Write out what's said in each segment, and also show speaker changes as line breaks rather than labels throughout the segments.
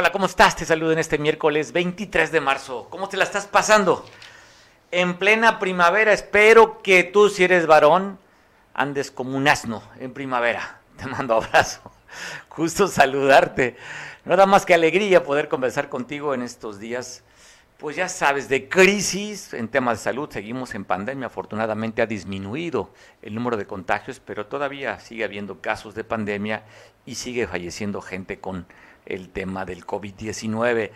Hola, ¿cómo estás? Te saludo en este miércoles 23 de marzo. ¿Cómo te la estás pasando? En plena primavera, espero que tú, si eres varón, andes como un asno en primavera. Te mando abrazo. Justo saludarte. Nada más que alegría poder conversar contigo en estos días. Pues ya sabes, de crisis en temas de salud, seguimos en pandemia, afortunadamente ha disminuido el número de contagios, pero todavía sigue habiendo casos de pandemia y sigue falleciendo gente con el tema del COVID-19.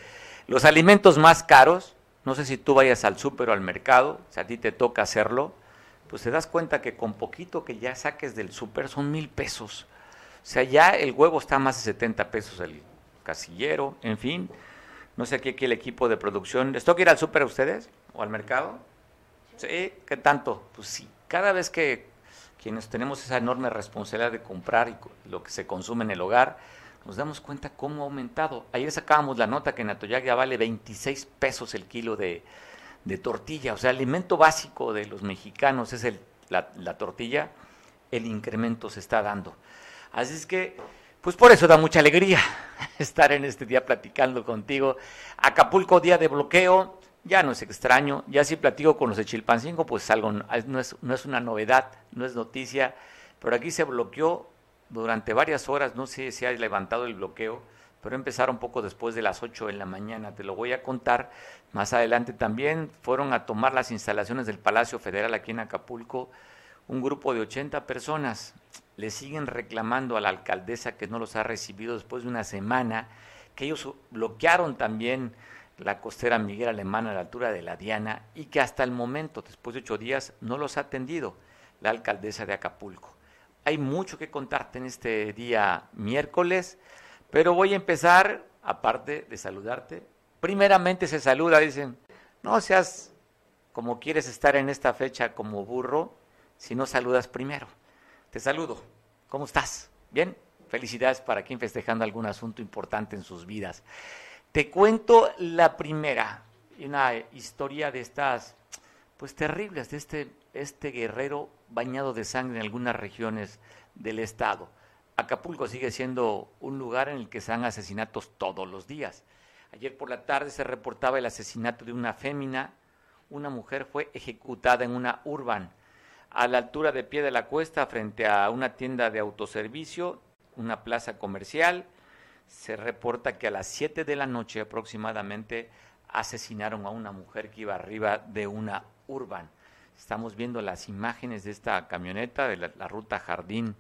Los alimentos más caros, no sé si tú vayas al súper o al mercado, si a ti te toca hacerlo, pues te das cuenta que con poquito que ya saques del súper son mil pesos. O sea, ya el huevo está más de 70 pesos el casillero, en fin. No sé aquí, aquí el equipo de producción. ¿Les toca ir al súper a ustedes o al mercado? Sí, ¿qué tanto? Pues sí, cada vez que quienes tenemos esa enorme responsabilidad de comprar y lo que se consume en el hogar, nos damos cuenta cómo ha aumentado. Ayer sacábamos la nota que en Atoyac ya vale 26 pesos el kilo de, tortilla. O sea, el alimento básico de los mexicanos es la tortilla. El incremento se está dando. Así es que, pues por eso da mucha alegría estar en este día platicando contigo. Acapulco, día de bloqueo, ya no es extraño. Ya si platico con los de Chilpancingo, pues algo no es, no es una novedad, no es noticia. Pero aquí se bloqueó durante varias horas, no sé si ha levantado el bloqueo, pero empezaron poco después de las 8 de la mañana, te lo voy a contar. Más adelante también fueron a tomar las instalaciones del Palacio Federal aquí en Acapulco un grupo de 80 personas. Le siguen reclamando a la alcaldesa que no los ha recibido después de una semana, que ellos bloquearon también la costera Miguel Alemana a la altura de la Diana y que hasta el momento, después de ocho días, no los ha atendido la alcaldesa de Acapulco. Hay mucho que contarte en este día miércoles, pero voy a empezar, aparte de saludarte, primeramente se saluda, dicen, no seas como quieres estar en esta fecha como burro, si no saludas primero. Te saludo, ¿cómo estás? ¿Bien? Felicidades para quien festejando algún asunto importante en sus vidas. Te cuento la primera, una historia de estas, pues terribles, de este, este guerrero bañado de sangre en algunas regiones del estado. Acapulco sigue siendo un lugar en el que se dan asesinatos todos los días. Ayer por la tarde se reportaba el asesinato de una fémina. Una mujer fue ejecutada en una urban a la altura de pie de la cuesta frente a una tienda de autoservicio, una plaza comercial. Se reporta que a las 7 de la noche aproximadamente asesinaron a una mujer que iba arriba de una urban. Estamos viendo las imágenes de esta camioneta de la, ruta Jardín,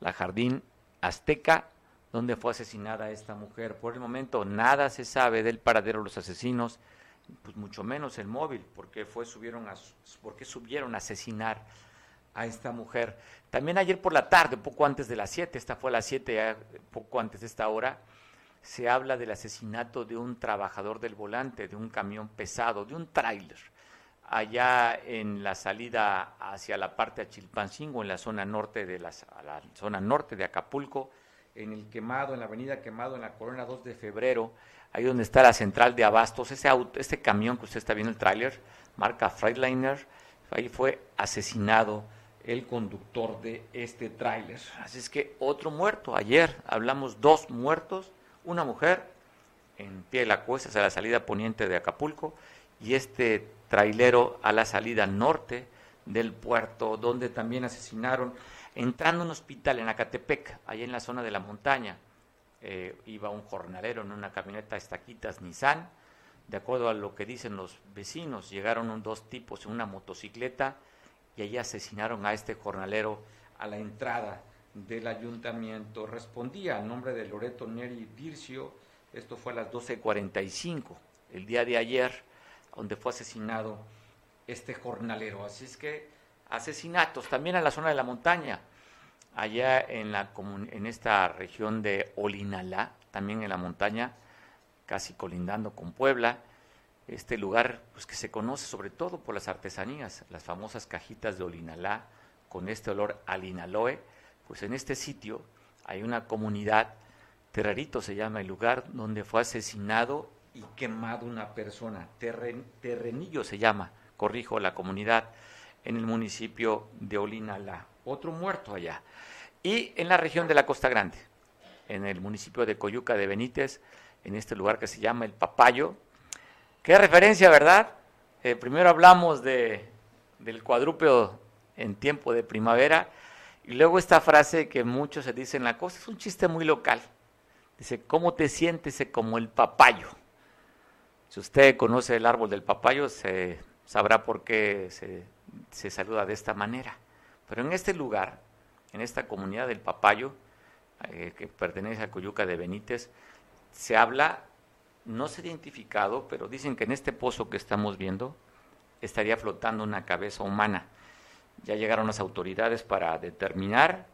la Jardín Azteca, donde fue asesinada esta mujer. Por el momento nada se sabe del paradero de los asesinos, pues mucho menos el móvil, porque fue subieron a, porque subieron a asesinar a esta mujer. También ayer por la tarde, poco antes de las 7, esta fue a las 7, poco antes de esta hora, se habla del asesinato de un trabajador del volante, de un camión pesado, de un tráiler allá en la salida hacia la parte de Chilpancingo, en la zona norte de la, zona norte de Acapulco, en el quemado, en la avenida quemado, en la Corona 2 de febrero, ahí donde está la central de abastos, ese auto, este camión que usted está viendo, el tráiler, marca Freightliner, ahí fue asesinado el conductor de este tráiler. Así es que otro muerto, ayer hablamos dos muertos, una mujer en pie de la cuesta hacia la salida poniente de Acapulco y este trailero a la salida norte del puerto, donde también asesinaron, entrando a un hospital en Acatepec, allá en la zona de la montaña. Eh, iba un jornalero en una camioneta estaquitas Nissan. De acuerdo a lo que dicen los vecinos, llegaron dos tipos en una motocicleta y allí asesinaron a este jornalero a la entrada del ayuntamiento. Respondía al nombre de Loreto Neri Dircio. Esto fue a las 12.45 el día de ayer donde fue asesinado este jornalero. Así es que asesinatos también en la zona de la montaña, allá en, la, en esta región de Olinalá, también en la montaña, casi colindando con Puebla. Este lugar pues, que se conoce sobre todo por las artesanías, las famosas cajitas de Olinalá con este olor al inaloe, pues en este sitio hay una comunidad, Terrarito se llama el lugar, donde fue asesinado y quemado una persona. terrenillo se llama, corrijo, la comunidad en el municipio de Olinalá. Otro muerto allá. Y en la región de la Costa Grande, en el municipio de Coyuca de Benítez, en este lugar que se llama El Papayo. Qué referencia, ¿verdad? Eh, primero hablamos de, del cuadrúpedo en tiempo de primavera y luego esta frase que muchos se dicen en la cosa, es un chiste muy local. Dice, ¿cómo te sientes como el papayo? Si usted conoce el árbol del papayo, se sabrá por qué se, se saluda de esta manera. Pero en este lugar, en esta comunidad del papayo, eh, que pertenece a Coyuca de Benítez, se habla, no se ha identificado, pero dicen que en este pozo que estamos viendo estaría flotando una cabeza humana. Ya llegaron las autoridades para determinar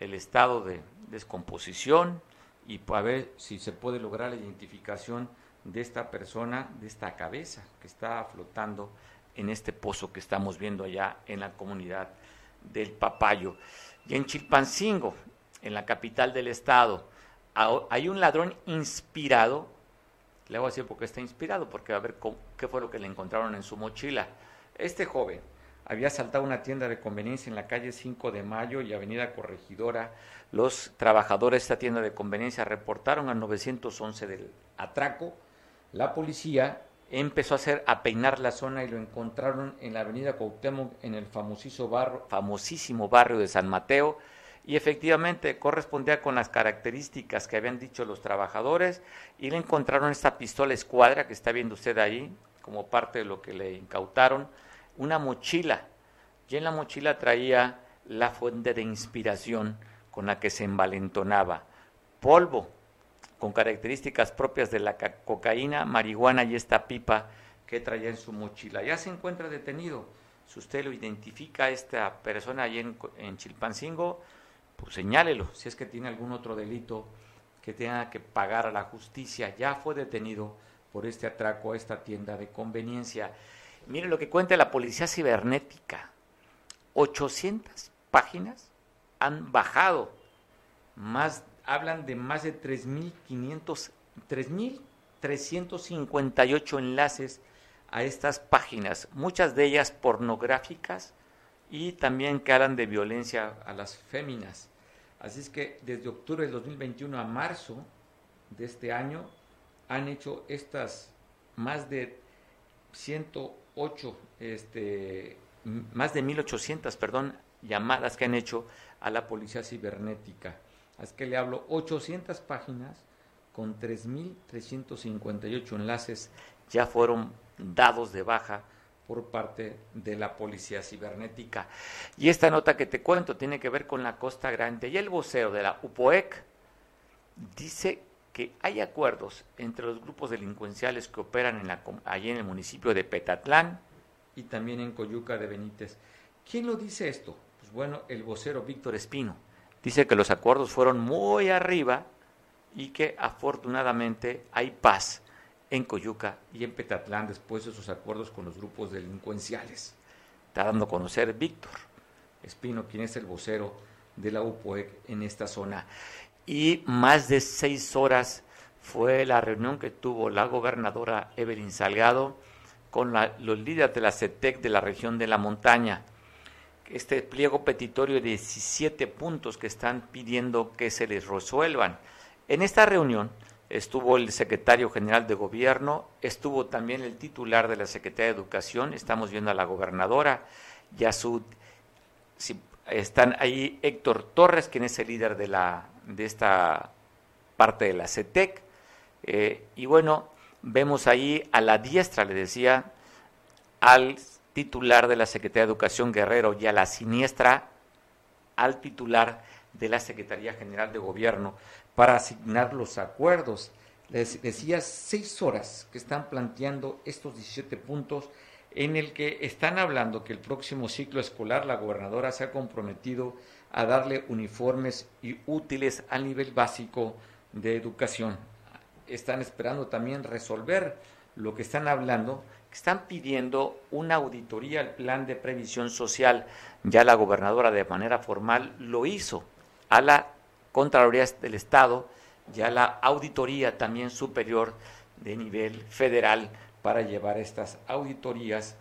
el estado de descomposición y para ver si se puede lograr la identificación de esta persona, de esta cabeza que está flotando en este pozo que estamos viendo allá en la comunidad del Papayo. Y en Chilpancingo, en la capital del estado, hay un ladrón inspirado, le voy a decir por qué está inspirado, porque va a ver qué fue lo que le encontraron en su mochila. Este joven había asaltado una tienda de conveniencia en la calle 5 de Mayo y Avenida Corregidora. Los trabajadores de esta tienda de conveniencia reportaron al 911 del atraco. La policía empezó a hacer a peinar la zona y lo encontraron en la avenida Cuauhtémoc en el famosísimo barrio, famosísimo barrio de San Mateo y efectivamente correspondía con las características que habían dicho los trabajadores y le encontraron esta pistola escuadra que está viendo usted ahí como parte de lo que le incautaron, una mochila y en la mochila traía la fuente de inspiración con la que se envalentonaba, polvo, con características propias de la cocaína, marihuana y esta pipa que traía en su mochila. Ya se encuentra detenido. Si usted lo identifica a esta persona allí en, en Chilpancingo, pues señálelo. Si es que tiene algún otro delito que tenga que pagar a la justicia, ya fue detenido por este atraco a esta tienda de conveniencia. Mire lo que cuenta la policía cibernética. 800 páginas han bajado más hablan de más de 3.500, 3.358 enlaces a estas páginas, muchas de ellas pornográficas y también que hablan de violencia a las féminas. Así es que desde octubre del 2021 a marzo de este año han hecho estas más de 108, este, más de 1.800, perdón, llamadas que han hecho a la policía cibernética. Así que le hablo 800 páginas con 3.358 enlaces ya fueron dados de baja por parte de la policía cibernética. Y esta nota que te cuento tiene que ver con la Costa Grande. Y el vocero de la UPOEC dice que hay acuerdos entre los grupos delincuenciales que operan allí en el municipio de Petatlán y también en Coyuca de Benítez. ¿Quién lo dice esto? Pues bueno, el vocero Víctor Espino dice que los acuerdos fueron muy arriba y que afortunadamente hay paz en Coyuca y en Petatlán después de sus acuerdos con los grupos delincuenciales. Está dando a conocer Víctor Espino, quien es el vocero de la UPOEC en esta zona. Y más de seis horas fue la reunión que tuvo la gobernadora Evelyn Salgado con los líderes de la CETEC de la región de la montaña este pliego petitorio de 17 puntos que están pidiendo que se les resuelvan. En esta reunión estuvo el secretario general de gobierno, estuvo también el titular de la Secretaría de Educación, estamos viendo a la gobernadora, ya su, están ahí Héctor Torres, quien es el líder de, la, de esta parte de la CETEC, eh, y bueno, vemos ahí a la diestra, le decía, al titular de la Secretaría de Educación Guerrero y a la siniestra al titular de la Secretaría General de Gobierno para asignar los acuerdos. Les decía seis horas que están planteando estos 17 puntos en el que están hablando que el próximo ciclo escolar la gobernadora se ha comprometido a darle uniformes y útiles al nivel básico de educación. Están esperando también resolver lo que están hablando están pidiendo una auditoría al plan de previsión social. Ya la gobernadora de manera formal lo hizo a la Contraloría del Estado y a la auditoría también superior de nivel federal para llevar estas auditorías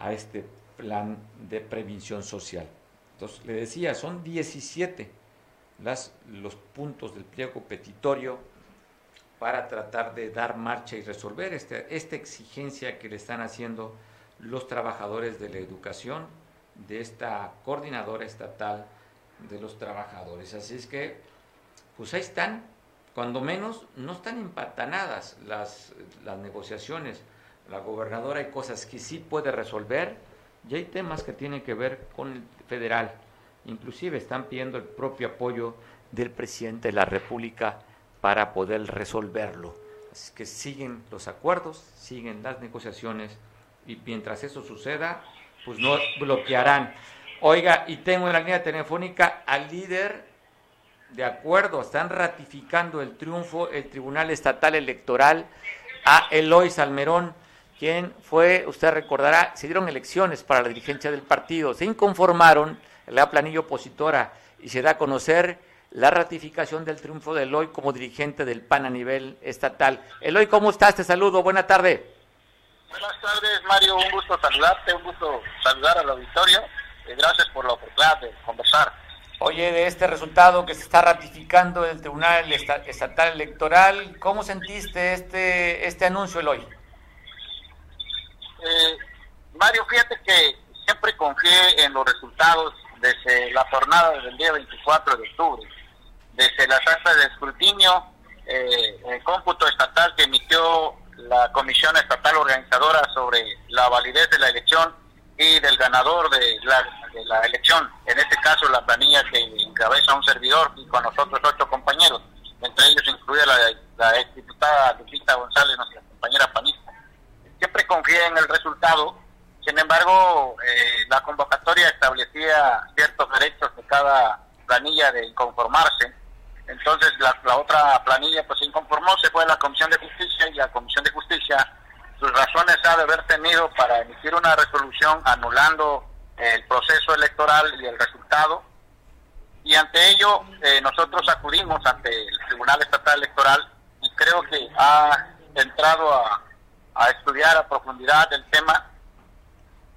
a este plan de previsión social. Entonces, le decía, son 17 las, los puntos del pliego petitorio para tratar de dar marcha y resolver este, esta exigencia que le están haciendo los trabajadores de la educación de esta coordinadora estatal de los trabajadores. Así es que, pues ahí están, cuando menos no están empatanadas las, las negociaciones. La gobernadora hay cosas que sí puede resolver y hay temas que tienen que ver con el federal. Inclusive están pidiendo el propio apoyo del presidente de la República para poder resolverlo. Así que siguen los acuerdos, siguen las negociaciones y mientras eso suceda, pues no bloquearán. Oiga, y tengo en la línea telefónica al líder de acuerdo, están ratificando el triunfo el Tribunal Estatal Electoral a Eloy Salmerón, quien fue, usted recordará, se dieron elecciones para la dirigencia del partido, se inconformaron la planilla opositora y se da a conocer la ratificación del triunfo de Eloy como dirigente del PAN a nivel estatal. Eloy, ¿cómo estás? Te saludo, buena tarde.
Buenas tardes, Mario, un gusto saludarte, un gusto saludar al auditorio. y gracias por la oportunidad de conversar.
Oye, de este resultado que se está ratificando el Tribunal Estatal Electoral, ¿cómo sentiste este, este anuncio, Eloy?
Eh, Mario, fíjate que siempre confié en los resultados desde la jornada del día 24 de octubre, desde las actas de escrutinio, eh, el cómputo estatal que emitió la Comisión Estatal Organizadora sobre la validez de la elección y del ganador de la, elección, en este caso la planilla que encabeza un servidor y con nosotros ocho compañeros, entre ellos incluye la, la exdiputada Lupita González, nuestra compañera panista. Siempre confié en el resultado sin embargo, eh, la convocatoria establecía ciertos derechos de cada planilla de inconformarse. Entonces, la, otra planilla pues se inconformó, se fue a la Comisión de Justicia y la Comisión de Justicia sus razones ha de haber tenido para emitir una resolución anulando el proceso electoral y el resultado. Y ante ello, eh, nosotros acudimos ante el Tribunal Estatal Electoral y creo que ha entrado a, estudiar a profundidad el tema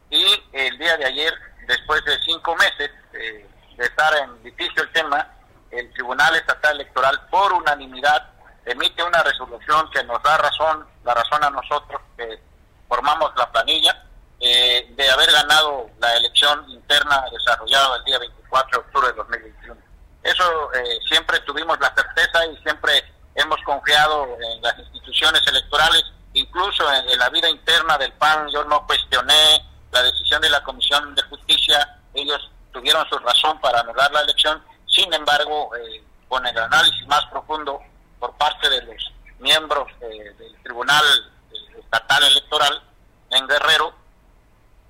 y el día de ayer, después de cinco meses eh, de estar en litigio el tema, el Tribunal Estatal Electoral por unanimidad emite una resolución que nos da razón, la razón a nosotros que formamos la planilla, eh, de haber ganado la elección interna desarrollada el día 24 de octubre de 2021. Eso eh, siempre tuvimos la certeza y siempre hemos confiado en las instituciones electorales, incluso en, en la vida interna del PAN, yo no cuestioné la decisión de la Comisión de Justicia, ellos tuvieron su razón para anular la elección, embargo, eh, con el análisis más profundo por parte de los miembros eh, del Tribunal Estatal Electoral en Guerrero,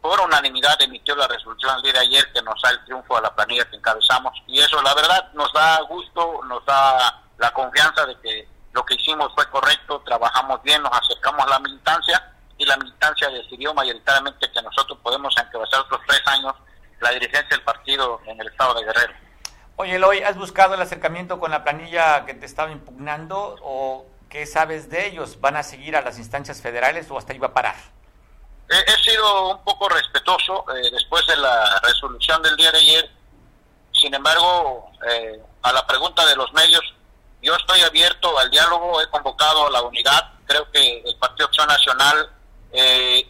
por unanimidad emitió la resolución el día de ayer que nos da el triunfo a la planilla que encabezamos. Y eso la verdad nos da gusto, nos da la confianza de que lo que hicimos fue correcto, trabajamos bien, nos acercamos a la militancia y la militancia decidió mayoritariamente que nosotros podemos encabezar otros tres años la dirigencia del partido en el estado de Guerrero.
Oye, Eloy, ¿has buscado el acercamiento con la planilla que te estaba impugnando o qué sabes de ellos? ¿Van a seguir a las instancias federales o hasta iba a parar?
He, sido un poco respetuoso eh, después de la resolución del día de ayer. Sin embargo, eh, a la pregunta de los medios, yo estoy abierto al diálogo, he convocado a la unidad. Creo que el Partido Acción Nacional eh,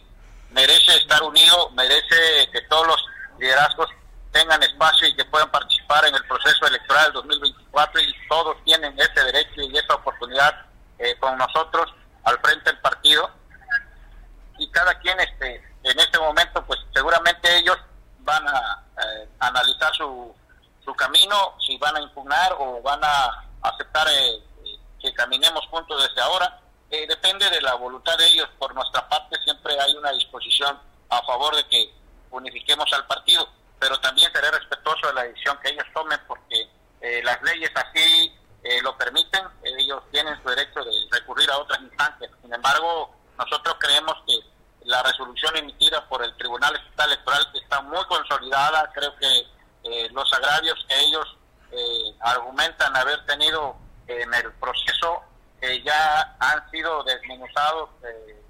merece estar unido, merece que todos los liderazgos tengan espacio y que puedan participar en el proceso electoral del 2024 y todos tienen ese derecho y esa oportunidad eh, con nosotros al frente del partido y cada quien este en este momento pues seguramente ellos van a eh, analizar su, su camino si van a impugnar o van a aceptar eh, que caminemos juntos desde ahora eh, depende de la voluntad de ellos. Por nuestra parte siempre hay una disposición a favor de que unifiquemos al partido, pero también seré respetuoso de la decisión que ellos tomen porque eh, las leyes así eh, lo permiten, ellos tienen su derecho de recurrir a otras instancias. Sin embargo, nosotros creemos que la resolución emitida por el Tribunal Estatal Electoral está muy consolidada, creo que los agravios que ellos argumentan haber tenido en el proceso que ya han sido desmenuzados eh,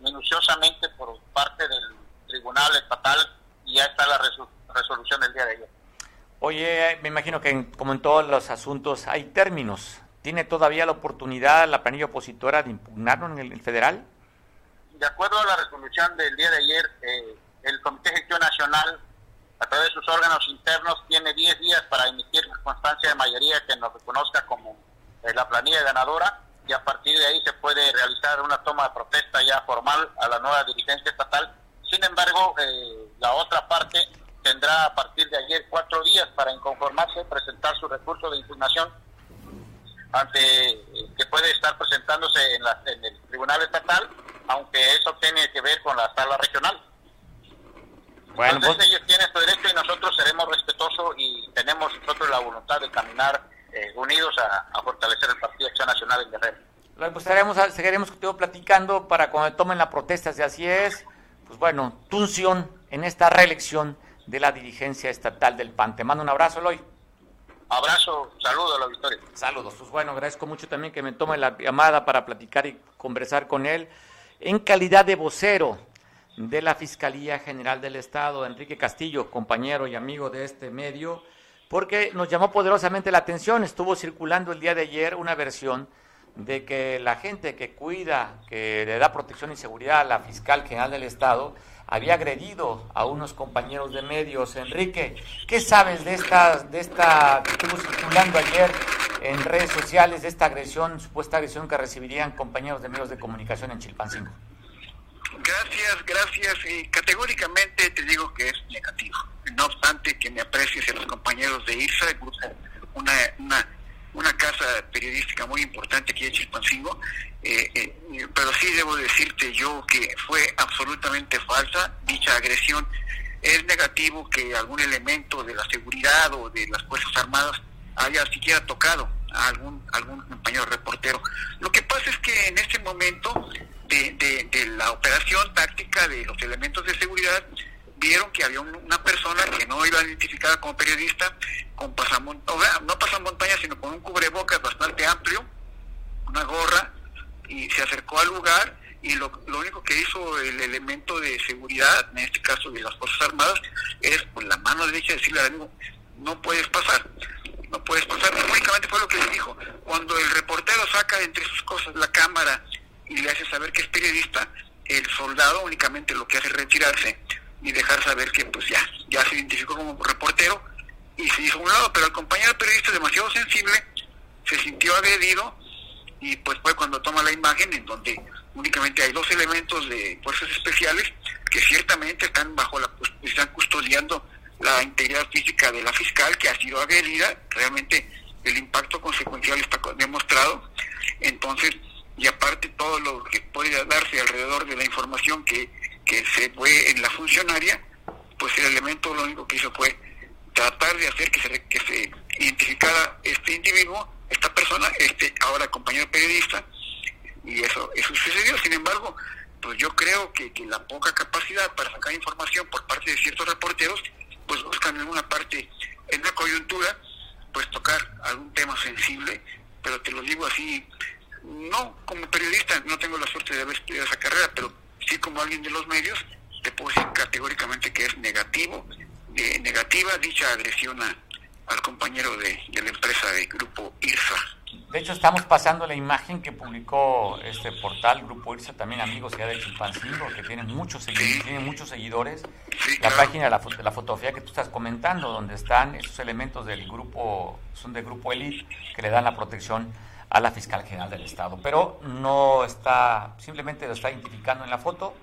minuciosamente por parte del Tribunal Estatal y ya está la resolución del día de ayer.
Oye, me imagino que como en todos los asuntos hay términos. ¿Tiene todavía la oportunidad la planilla opositora de impugnarlo en el, federal?
De acuerdo a la resolución del día de ayer, eh, el Comité de Gestión Nacional, a través de sus órganos internos, tiene 10 días para emitir constancia de mayoría que nos reconozca como eh, la planilla ganadora y a partir de ahí se puede realizar una toma de protesta ya formal a la nueva dirigencia estatal. Sin embargo, eh, la otra parte tendrá a partir de ayer cuatro días para inconformarse, presentar su recurso de impugnación ante que puede estar presentándose en, en el Tribunal Estatal, aunque eso tiene que ver con la sala regional. Bueno, Entonces pues- ellos tienen su derecho y nosotros seremos respetuosos y tenemos nosotros la voluntad de caminar eh, unidos a, fortalecer el Partido Acción Nacional en Guerrero.
Pues seguiremos, seguiremos contigo platicando para cuando tomen la protesta, si así es, pues bueno, tunción en esta reelección de la dirigencia estatal del PAN. Te mando un abrazo, Eloy.
Abrazo, saludo a la victoria.
Saludos, pues bueno, agradezco mucho también que me tome la llamada para platicar y conversar con él en calidad de vocero de la Fiscalía General del Estado, Enrique Castillo, compañero y amigo de este medio porque nos llamó poderosamente la atención. Estuvo circulando el día de ayer una versión de que la gente que cuida, que le da protección y seguridad a la fiscal general del Estado, había agredido a unos compañeros de medios. Enrique, ¿qué sabes de esta, de esta que estuvo circulando ayer en redes sociales, de esta agresión, supuesta agresión que recibirían compañeros de medios de comunicación en Chilpancingo?
Gracias, gracias. Y categóricamente te digo que es negativo. No obstante que me aprecies a los compañeros de IRSA, una, una, una casa periodística muy importante aquí en Chilpancingo, eh, eh, pero sí debo decirte yo que fue absolutamente falsa dicha agresión. Es negativo que algún elemento de la seguridad o de las Fuerzas Armadas haya siquiera tocado a algún, algún compañero reportero. Lo que pasa es que en este momento de, de, la operación táctica de los elementos de seguridad, vieron que había una persona que no iba identificada como periodista, con pasamontañas, no pasamontañas, sino con un cubrebocas bastante amplio, una gorra, y se acercó al lugar y lo, lo único que hizo el elemento de seguridad, en este caso de las Fuerzas Armadas, es con la mano derecha decirle al amigo, no puedes pasar, no puedes pasar. Únicamente fue lo que le dijo. Cuando el reportero saca entre sus cosas la cámara y le hace saber que es periodista, el soldado únicamente lo que hace es retirarse y dejar saber que pues ya, ya se identificó como reportero y se hizo a un lado, pero el compañero periodista demasiado sensible se sintió agredido y pues fue cuando toma la imagen en donde únicamente hay dos elementos de fuerzas especiales que ciertamente están bajo la están custodiando la integridad física de la fiscal que ha sido agredida, realmente el impacto consecuencial está demostrado, entonces y aparte todo lo que puede darse alrededor de la información que, que se fue en la funcionaria, pues el elemento lo único que hizo fue tratar de hacer que se, que se identificara este individuo, esta persona, este ahora compañero periodista, y eso, eso sucedió. Sin embargo, pues yo creo que, que la poca capacidad para sacar información por parte de ciertos reporteros, pues buscan en una parte, en la coyuntura, pues tocar algún tema sensible, pero te lo digo así no como periodista, no tengo la suerte de haber estudiado esa carrera, pero sí como alguien de los medios, te puedo decir categóricamente que es negativo, de negativa dicha agresión al compañero de, la empresa de Grupo IRSA.
De hecho, estamos pasando la imagen que publicó este portal Grupo IRSA, también amigos ya de Chilpancingo, que tienen muchos seguidores, tienen muchos seguidores. la página de la, de la, fotografía que tú estás comentando, donde están esos elementos del grupo, son de Grupo Elite, que le dan la protección a la fiscal general del Estado. Pero no está, simplemente lo está identificando en la foto,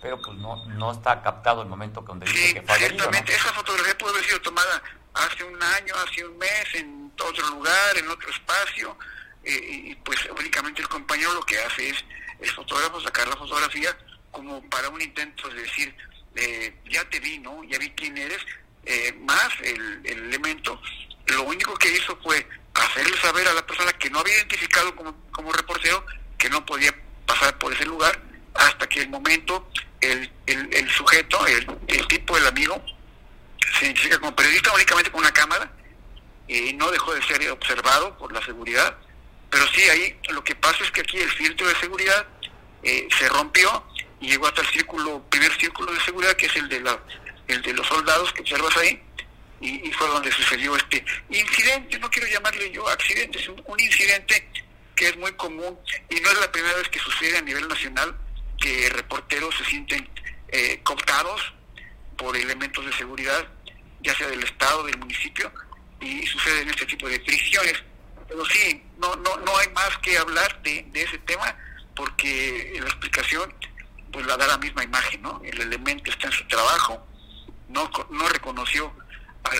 pero pues no, no está captado el momento donde dice que fue
Ciertamente, esa fotografía puede haber sido tomada hace un año, hace un mes, en otro lugar, en otro espacio, eh, y pues únicamente el compañero lo que hace es, el fotógrafo, sacar la fotografía como para un intento de decir, eh, ya te vi, ¿no? Ya vi quién eres, eh, más el, el elemento, lo único que hizo fue hacerle saber a la persona que no había identificado como, como reportero que no podía pasar por ese lugar hasta que el momento el, el, sujeto, el, el, tipo, el amigo, se identifica como periodista únicamente con una cámara y no dejó de ser observado por la seguridad. Pero sí, ahí lo que pasa es que aquí el filtro de seguridad eh, se rompió y llegó hasta el círculo, primer círculo de seguridad, que es el de, la, el de los soldados que observas ahí, y, fue donde sucedió este incidente, no quiero llamarle yo accidente, es un, incidente que es muy común y no es la primera vez que sucede a nivel nacional que reporteros se sienten eh, cooptados por elementos de seguridad, ya sea del Estado, del municipio, y sucede en este tipo de prisiones. Pero sí, no, no, no hay más que hablar de, ese tema porque la explicación pues la da la misma imagen, ¿no? El elemento está en su trabajo, no, no reconoció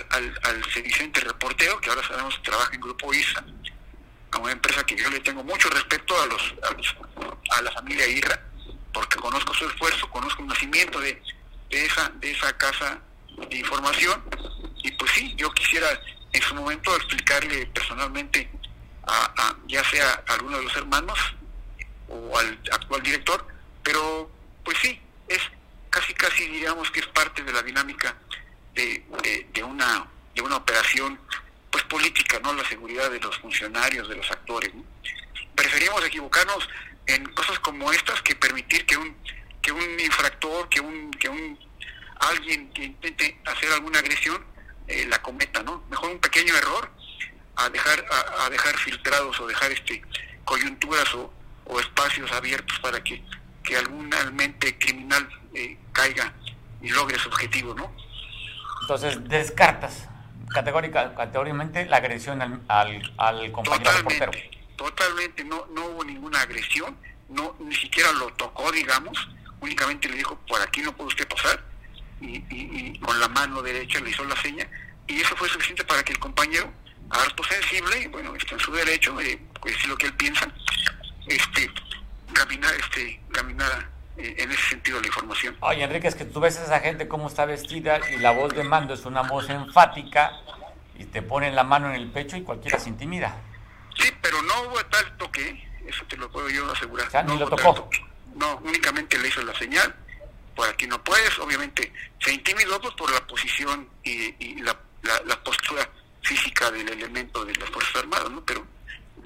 al, al, sedicente reportero, que ahora sabemos que trabaja en Grupo ISA, a una empresa que yo le tengo mucho respeto a los, a, la familia IRA, porque conozco su esfuerzo, conozco el nacimiento de, de esa, de esa casa de información, y pues sí, yo quisiera en su momento explicarle personalmente a, ya sea a alguno de los hermanos o al actual director, pero pues sí, es casi casi diríamos que es parte de la dinámica de, una de una operación pues política, no la seguridad de los funcionarios, de los actores. Preferimos equivocarnos en cosas como estas que permitir que un que un infractor, que un que un alguien que intente hacer alguna agresión eh, la cometa, ¿no? Mejor un pequeño error a dejar a, dejar filtrados o dejar este coyunturas o, espacios abiertos para que, que algún mente criminal eh, caiga y logre su objetivo, ¿no?
Entonces, descartas categórica, categóricamente la agresión al, compañero
totalmente, Totalmente, no, no hubo ninguna agresión, no ni siquiera lo tocó, digamos, únicamente le dijo, por aquí no puede usted pasar, y, con la mano derecha le hizo la seña, y eso fue suficiente para que el compañero, harto sensible, y bueno, está en su derecho, eh, pues lo que él piensa, este, caminar, este, caminara en ese sentido la información.
Oye, Enrique, es que tú ves a esa gente cómo está vestida y la voz de mando es una voz enfática y te ponen la mano en el pecho y cualquiera se intimida.
Sí, pero no hubo tal toque, eso te lo puedo yo asegurar.
O
no
ni lo tocó.
No, únicamente le hizo la señal. Por aquí no puedes, obviamente se intimidó pues, por la posición y, la, la, postura física del elemento de las Fuerzas Armadas, ¿no? Pero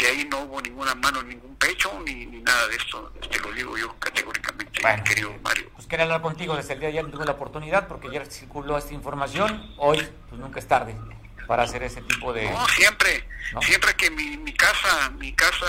de ahí no hubo ninguna mano, ningún pecho, ni, nada de esto, te lo digo yo categóricamente, querido Mario.
Pues quería hablar contigo desde el día de ayer, no tuve la oportunidad porque ayer circuló esta información, hoy pues nunca es tarde para hacer ese tipo de...
No, siempre, siempre que mi, mi casa, mi casa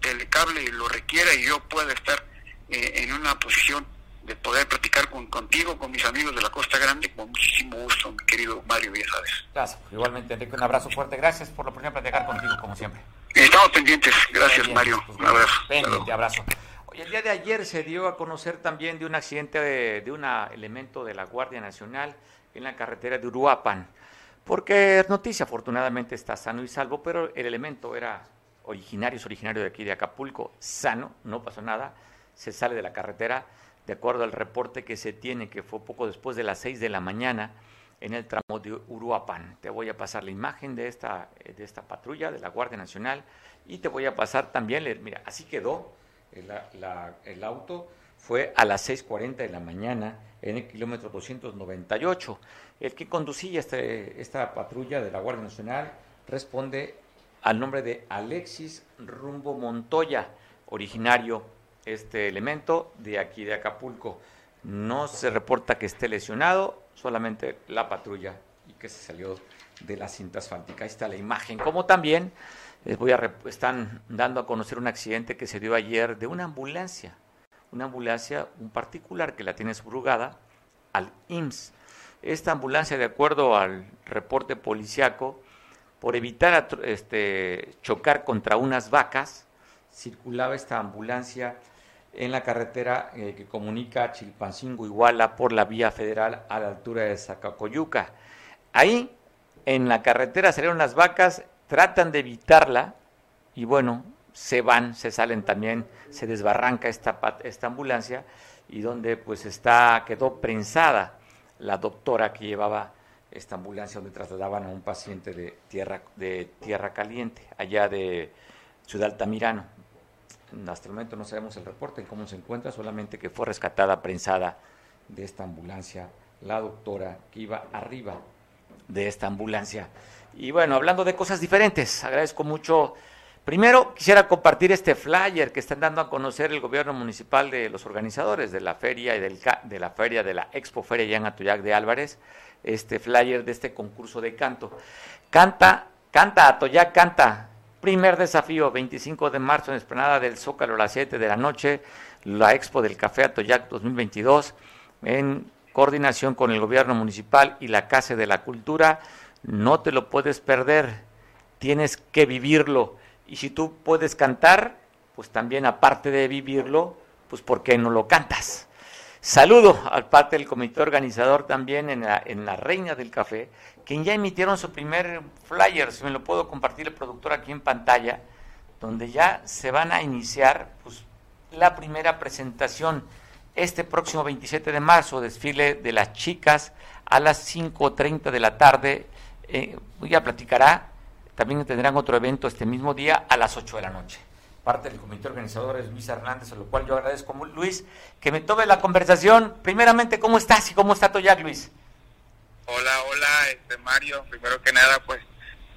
telecable lo requiera y yo pueda estar eh, en una posición de poder platicar con, contigo, con mis amigos de la Costa Grande, con muchísimo gusto, mi querido Mario, ya sabes.
Gracias, igualmente Enrique, un abrazo fuerte, gracias por la oportunidad de platicar contigo, como siempre.
Estamos pendientes. Gracias, Mario. Un abrazo.
Pendiente, abrazo. Oye, el día de ayer se dio a conocer también de un accidente de, un elemento de la Guardia Nacional en la carretera de Uruapan. Porque es noticia, afortunadamente está sano y salvo, pero el elemento era originario, es originario de aquí de Acapulco, sano, no pasó nada, se sale de la carretera, de acuerdo al reporte que se tiene, que fue poco después de las 6 de la mañana, en el tramo de Uruapan. Te voy a pasar la imagen de esta, de esta patrulla de la Guardia Nacional y te voy a pasar también, mira, así quedó el, auto, fue a las 6.40 de la mañana en el kilómetro 298. El que conducía este, esta patrulla de la Guardia Nacional responde al nombre de Alexis Rumbo Montoya, originario este elemento de aquí de Acapulco. No se reporta que esté lesionado, solamente la patrulla y que se salió de la cinta asfáltica. Ahí está la imagen. Como también les voy a están dando a conocer un accidente que se dio ayer de una ambulancia. Una ambulancia, un particular que la tiene subrugada al IMSS. Esta ambulancia, de acuerdo al reporte policiaco, por evitar este, chocar contra unas vacas, circulaba esta ambulancia en la carretera eh, que comunica Chilpancingo Iguala por la vía federal a la altura de Zacacoyuca. Ahí, en la carretera salieron las vacas, tratan de evitarla y bueno, se van, se salen también, se desbarranca esta, esta ambulancia y donde pues está, quedó prensada la doctora que llevaba esta ambulancia donde trasladaban a un paciente de tierra, de tierra caliente, allá de Ciudad Altamirano hasta el momento no sabemos el reporte en cómo se encuentra, solamente que fue rescatada, prensada de esta ambulancia, la doctora que iba arriba de esta ambulancia. Y bueno, hablando de cosas diferentes, agradezco mucho Primero quisiera compartir este flyer que están dando a conocer el gobierno municipal de los organizadores de la feria y del, de la feria de la Expo Feria ya en Atoyac de Álvarez, este flyer de este concurso de canto. Canta, canta Atoyac, canta. Primer desafío, 25 de marzo en Esplanada del Zócalo a las 7 de la noche, la Expo del Café Atoyac 2022 en coordinación con el gobierno municipal y la Casa de la Cultura. No te lo puedes perder, tienes que vivirlo y si tú puedes cantar, pues también aparte de vivirlo, pues ¿por qué no lo cantas? Saludo al parte del comité organizador también en la, en la Reina del Café, quien ya emitieron su primer flyer, si me lo puedo compartir el productor aquí en pantalla, donde ya se van a iniciar pues, la primera presentación este próximo 27 de marzo, desfile de las chicas a las 5.30 de la tarde. Eh, ya platicará también tendrán otro evento este mismo día a las 8 de la noche. Parte del comité organizador es Luis Hernández, a lo cual yo agradezco, Luis, que me tome la conversación. Primeramente, ¿cómo estás y cómo está Toyac, Luis?
Hola, hola, este Mario. Primero que nada, pues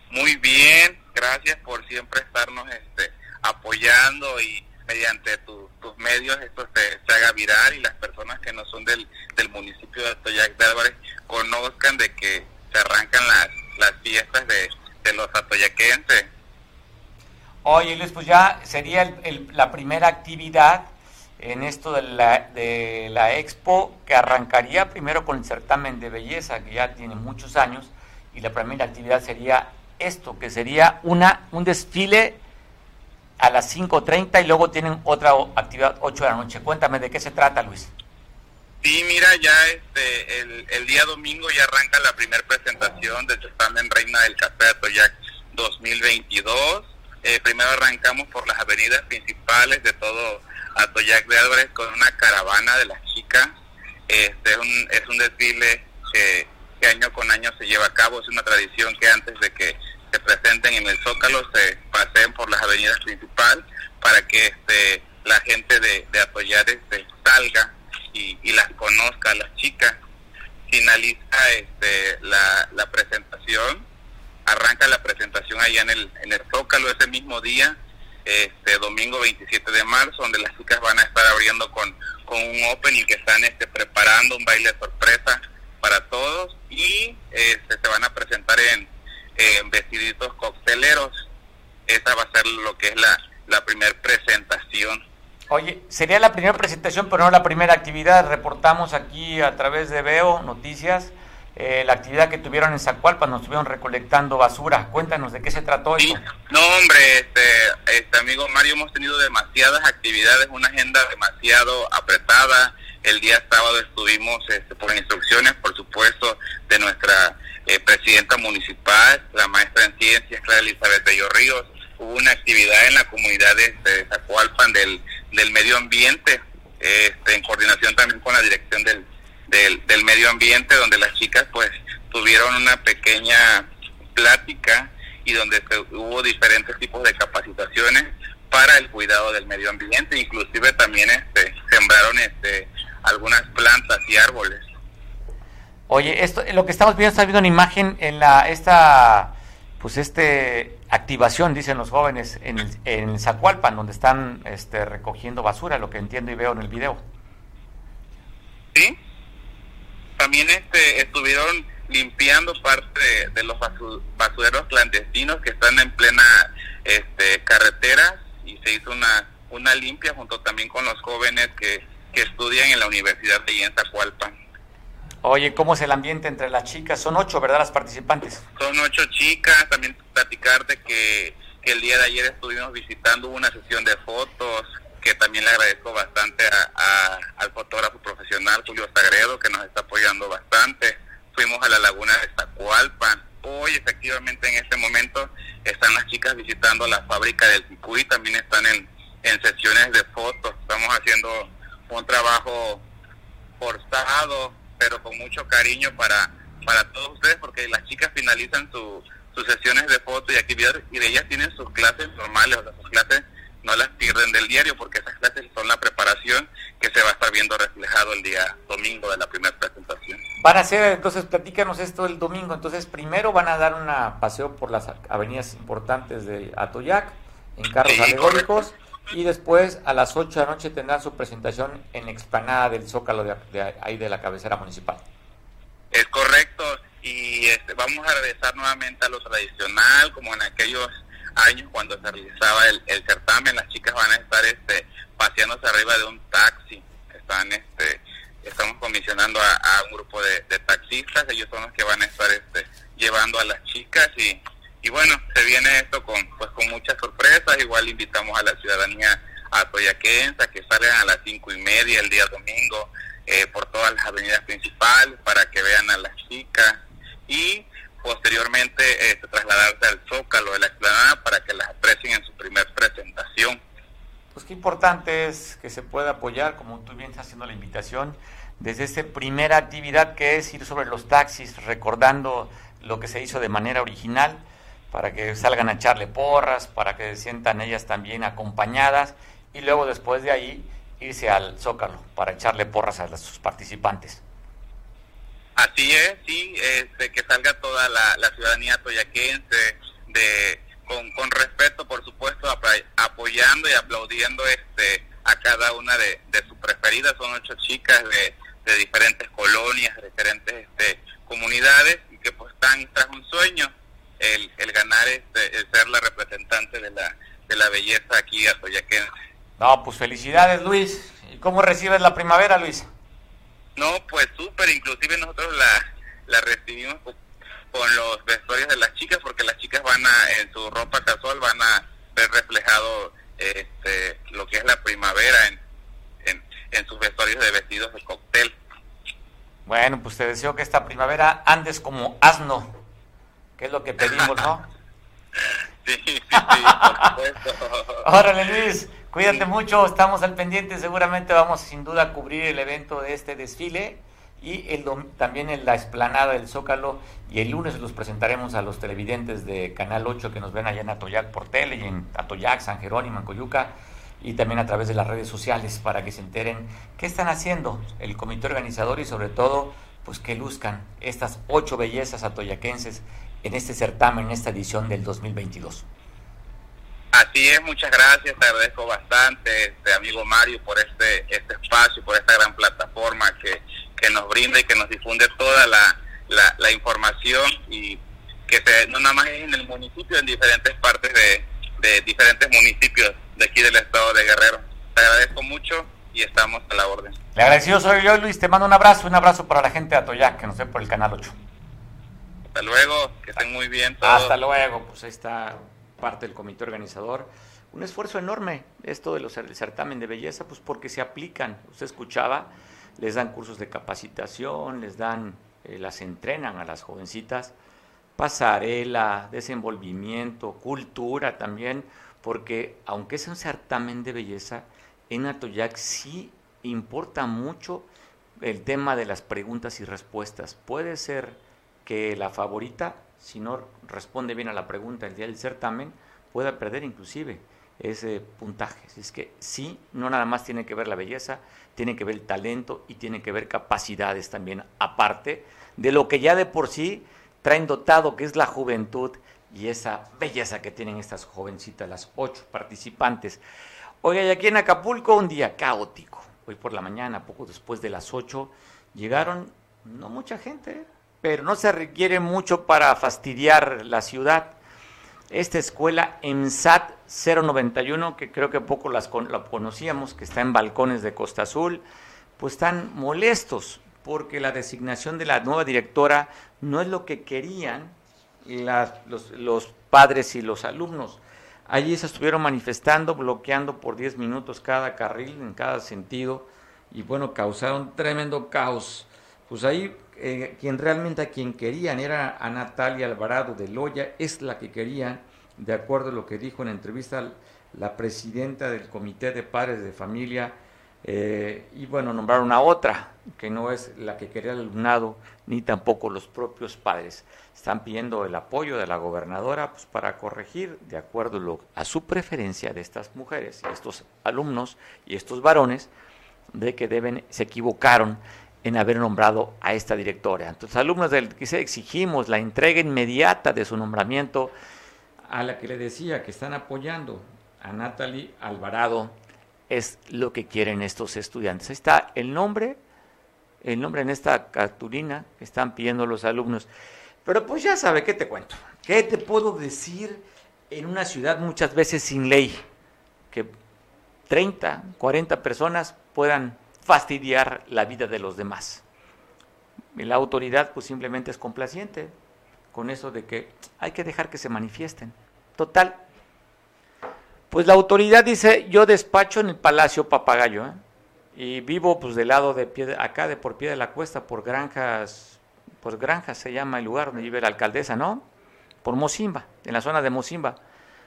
muy bien. Gracias por siempre estarnos este, apoyando y mediante tus medios esto se, se, haga viral y las personas que no son del, del municipio de Toyac de Álvarez conozcan de que se arrancan las, las fiestas de de los atoyaquenses.
Oye, Luis, pues ya sería la primera actividad en esto de la, de la expo que arrancaría primero con el certamen de belleza, que ya tiene muchos años, y la primera actividad sería esto, que sería una un desfile a las 5.30 y luego tienen otra actividad 8 de la noche. Cuéntame de qué se trata, Luis.
Sí, mira, ya este, el, día domingo ya arranca la primera presentación del certamen Reina del Café Atoyac 2022. Eh, primero arrancamos por las avenidas principales de todo Atoyac de Álvarez con una caravana de las chicas. Este es un, es un desfile que, año con año se lleva a cabo. Es una tradición que antes de que se presenten en el Zócalo se pasen por las avenidas principales para que este, la gente de, de Atoyac este, salga y, las conozca las chicas. Finaliza este, la, la presentación, arranca la presentación allá en el, en el Zócalo ese mismo día, este domingo 27 de marzo, donde las chicas van a estar abriendo con, con un opening que están este, preparando un baile sorpresa para todos y este, se van a presentar en, vestiditos cocteleros. Esa va a ser lo que es la, la primera presentación
Oye, sería la primera presentación, pero no la primera actividad. Reportamos aquí a través de Veo Noticias eh, la actividad que tuvieron en Zacualpa, nos estuvieron recolectando basura. Cuéntanos de qué se trató
sí. No, hombre, este, este amigo Mario, hemos tenido demasiadas actividades, una agenda demasiado apretada. El día sábado estuvimos este, por instrucciones, por supuesto, de nuestra eh, presidenta municipal, la maestra en ciencias, Clara Elizabeth Bello Ríos. Hubo una actividad en la comunidad de, de Zacualpan del del medio ambiente, este, en coordinación también con la dirección del, del, medio ambiente, donde las chicas pues tuvieron una pequeña plática y donde hubo diferentes tipos de capacitaciones para el cuidado del medio ambiente, inclusive también este, sembraron este, algunas plantas y árboles.
Oye, esto, lo que estamos viendo, está viendo una imagen en la esta pues este activación, dicen los jóvenes, en, en Zacualpan, donde están este, recogiendo basura, lo que entiendo y veo en el video.
Sí, también este, estuvieron limpiando parte de, los basureros clandestinos que están en plena este, carretera y se hizo una, una limpia junto también con los jóvenes que, que estudian en la Universidad de Zacualpan.
Oye, ¿cómo es el ambiente entre las chicas? Son ocho, ¿verdad, las participantes?
Son ocho chicas. También platicarte que, que el día de ayer estuvimos visitando una sesión de fotos, que también le agradezco bastante a, al fotógrafo profesional Julio Sagredo, que nos está apoyando bastante. Fuimos a la laguna de Zacualpan. Hoy, efectivamente, en este momento están las chicas visitando la fábrica del Ticuy, también están en, en sesiones de fotos. Estamos haciendo un trabajo forzado pero con mucho cariño para, para todos ustedes, porque las chicas finalizan su, sus sesiones de foto y actividades y de ellas tienen sus clases normales, o sus clases no las pierden del diario, porque esas clases son la preparación que se va a estar viendo reflejado el día domingo de la primera presentación.
Van a hacer, entonces, platícanos esto el domingo. Entonces, primero van a dar un paseo por las avenidas importantes de Atoyac en carros alegóricos y después a las 8 de la noche tendrán su presentación en explanada del Zócalo de, ahí de la cabecera municipal.
Es correcto y este, vamos a regresar nuevamente a lo tradicional como en aquellos años cuando se realizaba el, certamen las chicas van a estar este paseándose arriba de un taxi están este estamos comisionando a, un grupo de, taxistas ellos son los que van a estar este llevando a las chicas y y bueno, se viene esto con pues con muchas sorpresas. Igual invitamos a la ciudadanía a Toyaquense a que salgan a las cinco y media el día domingo eh, por todas las avenidas principales para que vean a las chicas y posteriormente eh, trasladarse al Zócalo de la explanada para que las aprecien en su primer presentación.
Pues qué importante es que se pueda apoyar, como tú bien estás haciendo la invitación, desde esta primera actividad que es ir sobre los taxis, recordando lo que se hizo de manera original para que salgan a echarle porras, para que se sientan ellas también acompañadas y luego después de ahí irse al Zócalo para echarle porras a sus participantes.
Así es, sí, este, que salga toda la, ciudadanía toyaquense de, con, respeto, por supuesto, apoyando y aplaudiendo este, a cada una de, sus preferidas. Son ocho chicas de, diferentes colonias, de diferentes este, comunidades, y que pues están tras un sueño, el, el ganar este, el ser la representante de la, de la belleza aquí a Toyaquense.
No, pues felicidades Luis. ¿Y cómo recibes la primavera, Luis?
No, pues súper, inclusive nosotros la, la recibimos con, los vestuarios de las chicas, porque las chicas van a, en su ropa casual, van a ver reflejado este, lo que es la primavera en, en, en sus vestuarios de vestidos de cóctel.
Bueno, pues te deseo que esta primavera andes como asno que es lo que pedimos, ¿no?
Sí, sí, sí, por supuesto.
Órale, Luis, cuídate mucho, estamos al pendiente, seguramente vamos sin duda a cubrir el evento de este desfile y el también en la explanada del Zócalo y el lunes los presentaremos a los televidentes de Canal 8 que nos ven allá en Atoyac por tele y en Atoyac, San Jerónimo, en Coyuca y también a través de las redes sociales para que se enteren qué están haciendo el comité organizador y sobre todo pues que luzcan estas ocho bellezas atoyaquenses en este certamen, en esta edición del 2022.
Así es, muchas gracias, te agradezco bastante, este amigo Mario, por este, este espacio, por esta gran plataforma que, que nos brinda y que nos difunde toda la, la, información y que se, no nada más es en el municipio, en diferentes partes de, de diferentes municipios de aquí del estado de Guerrero. Te agradezco mucho y estamos a la orden.
Le agradecido soy yo, Luis, te mando un abrazo, un abrazo para la gente de Atoyac, que nos ve por el Canal 8.
Hasta luego, que estén muy bien.
Hasta luego, pues ahí está parte del comité organizador. Un esfuerzo enorme esto de del certamen de belleza, pues porque se aplican. Usted escuchaba, les dan cursos de capacitación, les dan, eh, las entrenan a las jovencitas, pasarela, desenvolvimiento, cultura también, porque aunque es un certamen de belleza, en Atoyac sí importa mucho el tema de las preguntas y respuestas. Puede ser que la favorita, si no responde bien a la pregunta el día del certamen, pueda perder inclusive ese puntaje. Es que sí, no nada más tiene que ver la belleza, tiene que ver el talento y tiene que ver capacidades también, aparte de lo que ya de por sí traen dotado, que es la juventud y esa belleza que tienen estas jovencitas, las ocho participantes. Hoy y aquí en Acapulco un día caótico. Hoy por la mañana, poco después de las ocho, llegaron no mucha gente, pero no se requiere mucho para fastidiar la ciudad. Esta escuela EMSAT 091, que creo que poco las la conocíamos, que está en balcones de Costa Azul, pues están molestos porque la designación de la nueva directora no es lo que querían los, los, padres y los alumnos. Allí se estuvieron manifestando, bloqueando por 10 minutos cada carril en cada sentido y bueno, causaron tremendo caos. Pues ahí eh, quien realmente a quien querían era a Natalia Alvarado de Loya, es la que querían, de acuerdo a lo que dijo en entrevista la presidenta del Comité de Padres de Familia, eh, y bueno, nombraron a otra, que no es la que quería el alumnado, ni tampoco los propios padres. Están pidiendo el apoyo de la gobernadora pues, para corregir, de acuerdo a su preferencia de estas mujeres, estos alumnos y estos varones, de que deben, se equivocaron en haber nombrado a esta directora. Entonces, alumnos del que exigimos la entrega inmediata de su nombramiento a la que le decía que están apoyando a Natalie Alvarado es lo que quieren estos estudiantes. Ahí está el nombre, el nombre en esta cartulina que están pidiendo los alumnos. Pero pues ya sabe, ¿qué te cuento? ¿Qué te puedo decir en una ciudad muchas veces sin ley? Que 30, 40 personas puedan fastidiar la vida de los demás. Y la autoridad pues simplemente es complaciente con eso de que hay que dejar que se manifiesten. Total. Pues la autoridad dice, yo despacho en el Palacio Papagayo, ¿eh? y vivo pues del lado de pie acá, de por pie de la cuesta, por granjas, por granjas se llama el lugar donde vive la alcaldesa, ¿no? Por Mozimba, en la zona de Mozimba.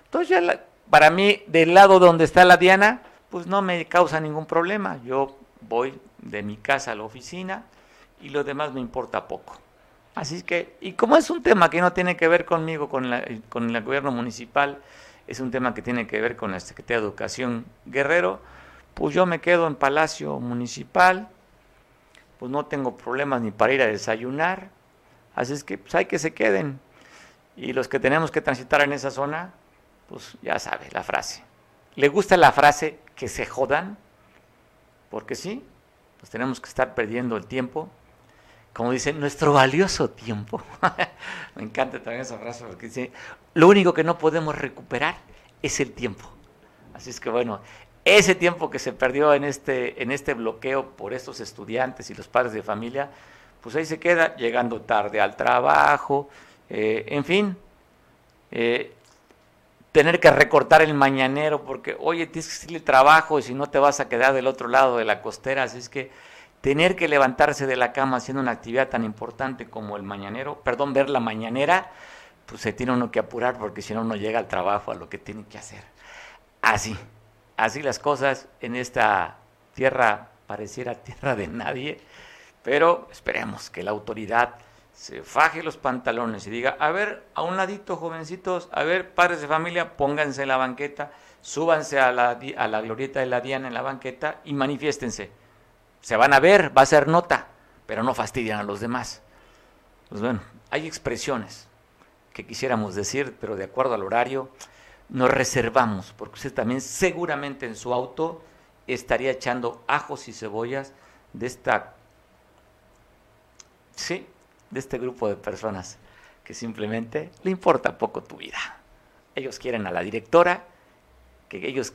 Entonces ya para mí, del lado donde está la Diana, pues no me causa ningún problema. Yo voy de mi casa a la oficina y lo demás me importa poco. Así que, y como es un tema que no tiene que ver conmigo, con, la, con el gobierno municipal, es un tema que tiene que ver con la Secretaría de Educación Guerrero, pues yo me quedo en Palacio Municipal, pues no tengo problemas ni para ir a desayunar, así es que pues hay que se queden. Y los que tenemos que transitar en esa zona, pues ya sabe la frase. ¿Le gusta la frase que se jodan? Porque sí, pues tenemos que estar perdiendo el tiempo como dice, nuestro valioso tiempo. Me encanta también esa frase porque dice, lo único que no podemos recuperar es el tiempo. Así es que bueno, ese tiempo que se perdió en este, en este bloqueo por estos estudiantes y los padres de familia, pues ahí se queda llegando tarde al trabajo, eh, en fin, eh, tener que recortar el mañanero porque, oye, tienes que hacer el trabajo y si no te vas a quedar del otro lado de la costera, así es que tener que levantarse de la cama haciendo una actividad tan importante como el mañanero, perdón, ver la mañanera, pues se tiene uno que apurar porque si no uno llega al trabajo a lo que tiene que hacer. Así, así las cosas en esta tierra pareciera tierra de nadie, pero esperemos que la autoridad se faje los pantalones y diga, a ver, a un ladito, jovencitos, a ver, padres de familia, pónganse en la banqueta, súbanse a la, a la glorieta de la Diana en la banqueta y manifiéstense se van a ver, va a ser nota, pero no fastidian a los demás. Pues bueno, hay expresiones que quisiéramos decir, pero de acuerdo al horario, nos reservamos, porque usted también seguramente en su auto estaría echando ajos y cebollas de esta, sí, de este grupo de personas que simplemente le importa poco tu vida. Ellos quieren a la directora, que ellos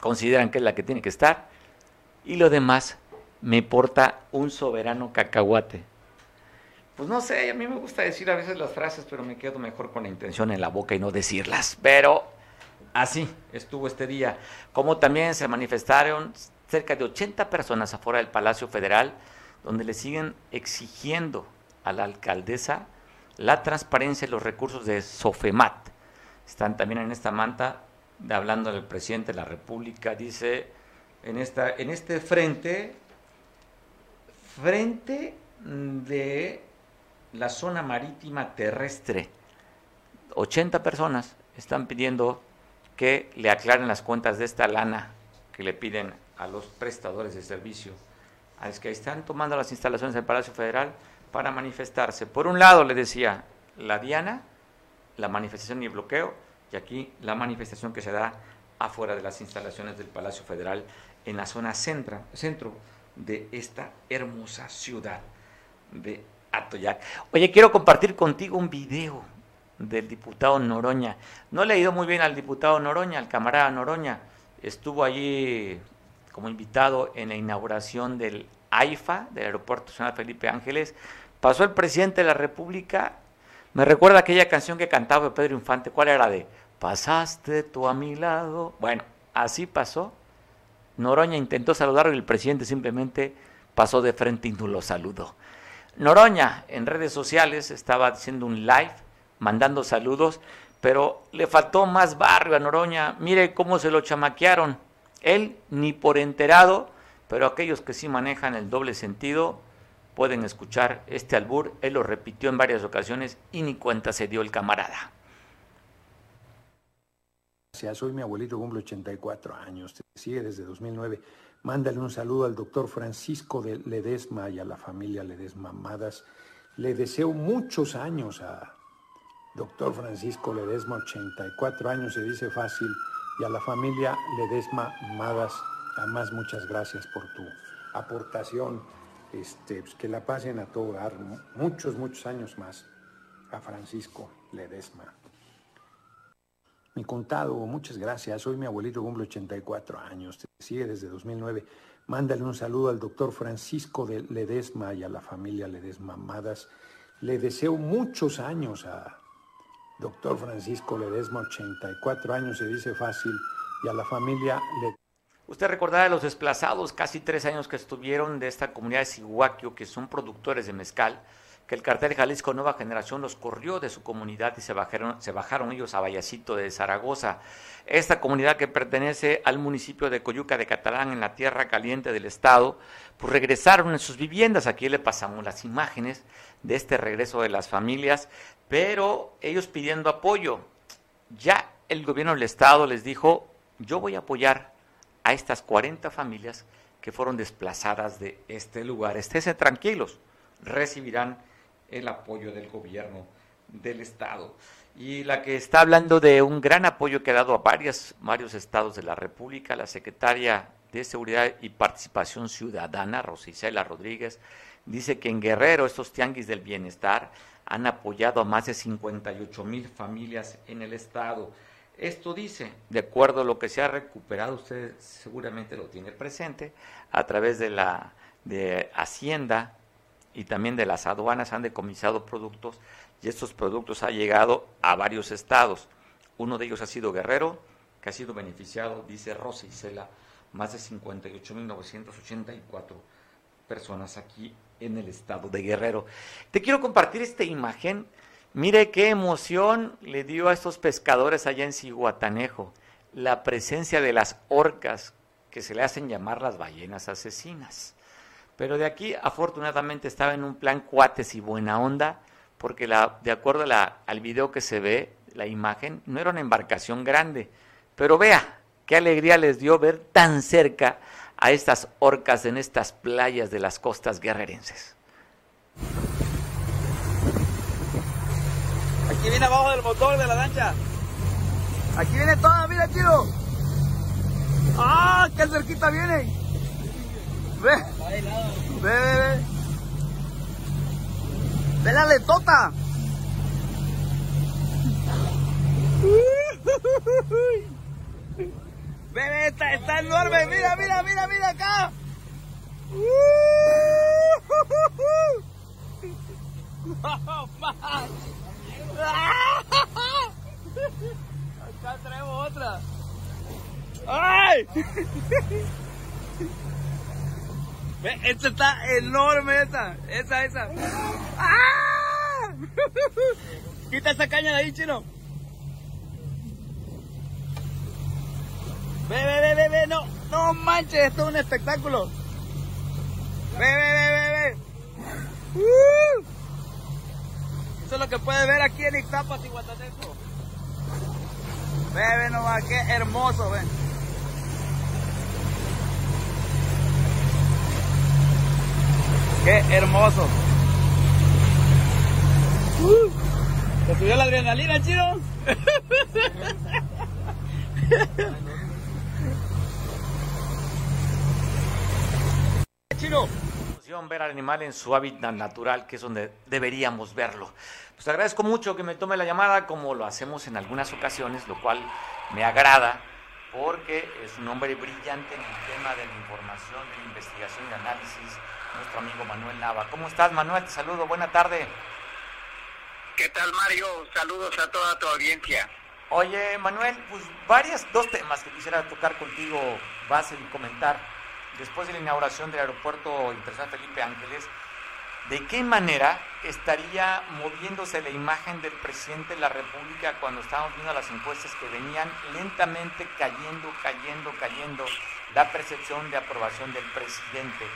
consideran que es la que tiene que estar, y lo demás me porta un soberano cacahuate. Pues no sé, a mí me gusta decir a veces las frases, pero me quedo mejor con la intención en la boca y no decirlas. Pero así estuvo este día. Como también se manifestaron cerca de 80 personas afuera del Palacio Federal, donde le siguen exigiendo a la alcaldesa la transparencia y los recursos de Sofemat. Están también en esta manta hablando del presidente de la República, dice, en, esta, en este frente frente de la zona marítima terrestre. 80 personas están pidiendo que le aclaren las cuentas de esta lana que le piden a los prestadores de servicio. A los que están tomando las instalaciones del Palacio Federal para manifestarse. Por un lado, le decía, la Diana, la manifestación y el bloqueo, y aquí la manifestación que se da afuera de las instalaciones del Palacio Federal en la zona centro, centro de esta hermosa ciudad de Atoyac. Oye, quiero compartir contigo un video del diputado Noroña. No le ha ido muy bien al diputado Noroña, al camarada Noroña. Estuvo allí como invitado en la inauguración del AIFA, del Aeropuerto Nacional Felipe Ángeles. Pasó el presidente de la República. Me recuerda aquella canción que cantaba Pedro Infante. ¿Cuál era de? Pasaste tú a mi lado. Bueno, así pasó Noroña intentó saludarlo y el presidente simplemente pasó de frente y no lo saludó. Noroña en redes sociales estaba haciendo un live, mandando saludos, pero le faltó más barrio a Noroña. Mire cómo se lo chamaquearon. Él ni por enterado, pero aquellos que sí manejan el doble sentido pueden escuchar este albur. Él lo repitió en varias ocasiones y ni cuenta se dio el camarada.
Soy mi abuelito, cumple 84 años, te sigue desde 2009. Mándale un saludo al doctor Francisco de Ledesma y a la familia Ledesma Amadas. Le deseo muchos años a doctor Francisco Ledesma, 84 años, se dice fácil, y a la familia Ledesma Madas, además muchas gracias por tu aportación, este, pues, que la pasen a todo dar muchos, muchos años más a Francisco Ledesma. Mi contado, muchas gracias. Hoy mi abuelito cumple 84 años, te sigue desde 2009. Mándale un saludo al doctor Francisco de Ledesma y a la familia Ledesma Madas. Le deseo muchos años a doctor Francisco Ledesma, 84 años, se dice fácil, y a la familia Ledesma.
Usted recordará los desplazados, casi tres años que estuvieron de esta comunidad de Sihuaquio, que son productores de mezcal, que el cartel Jalisco Nueva Generación los corrió de su comunidad y se bajaron, se bajaron ellos a Vallecito de Zaragoza. Esta comunidad que pertenece al municipio de Coyuca de Catalán, en la tierra caliente del estado, pues regresaron en sus viviendas. Aquí le pasamos las imágenes de este regreso de las familias, pero ellos pidiendo apoyo. Ya el gobierno del estado les dijo, yo voy a apoyar a estas 40 familias que fueron desplazadas de este lugar. Esténse tranquilos, recibirán el apoyo del gobierno del Estado. Y la que está hablando de un gran apoyo que ha dado a varios estados de la República, la secretaria de Seguridad y Participación Ciudadana, Rosicela Rodríguez, dice que en Guerrero estos tianguis del bienestar han apoyado a más de 58 mil familias en el estado. Esto dice, de acuerdo a lo que se ha recuperado, usted seguramente lo tiene presente, a través de la de Hacienda, y también de las aduanas han decomisado productos y estos productos han llegado a varios estados. Uno de ellos ha sido Guerrero, que ha sido beneficiado, dice Rosa Isela, más de 58.984 personas aquí en el estado de Guerrero. Te quiero compartir esta imagen. Mire qué emoción le dio a estos pescadores allá en Ciguatanejo la presencia de las orcas que se le hacen llamar las ballenas asesinas. Pero de aquí, afortunadamente, estaba en un plan cuates y buena onda, porque de acuerdo al video que se ve, la imagen, no era una embarcación grande. Pero vea, qué alegría les dio ver tan cerca a estas orcas en estas playas de las costas guerrerenses.
Aquí abajo del motor de la lancha. Aquí viene toda, mira, chino. ¡Ah! ¡Qué cerquita viene! Ve. Ve, ve, ve. La letota. Ve, está, está enorme. Mira, mira, mira, mira acá. Acá traemos otra. ¡Ay! Esta está enorme, esta. Esa, esa. ¡Ah! Quita esa caña de ahí, chino. Ve, ve, ve, ve, ve, no, no manches, esto es un espectáculo. Ve, ve, ve, ve, ve. Uh. Eso es lo que puedes ver aquí en Guatanejo. Ve, ve nomás, qué hermoso, ven. Qué hermoso. Uh, ¿Te subió la adrenalina, chino?
chino. Ver al animal en su hábitat natural, que es donde deberíamos verlo. Pues agradezco mucho que me tome la llamada, como lo hacemos en algunas ocasiones, lo cual me agrada, porque es un hombre brillante en el tema de la información, de la investigación y análisis nuestro amigo Manuel Nava. ¿Cómo estás, Manuel? Te saludo, buena tarde.
¿Qué tal, Mario? Saludos a toda tu audiencia.
Oye, Manuel, pues varias, dos temas que quisiera tocar contigo, vas a comentar. Después de la inauguración del aeropuerto internacional Felipe Ángeles, ¿de qué manera estaría moviéndose la imagen del presidente de la República cuando estábamos viendo las encuestas que venían lentamente cayendo, cayendo, cayendo la percepción de aprobación del presidente?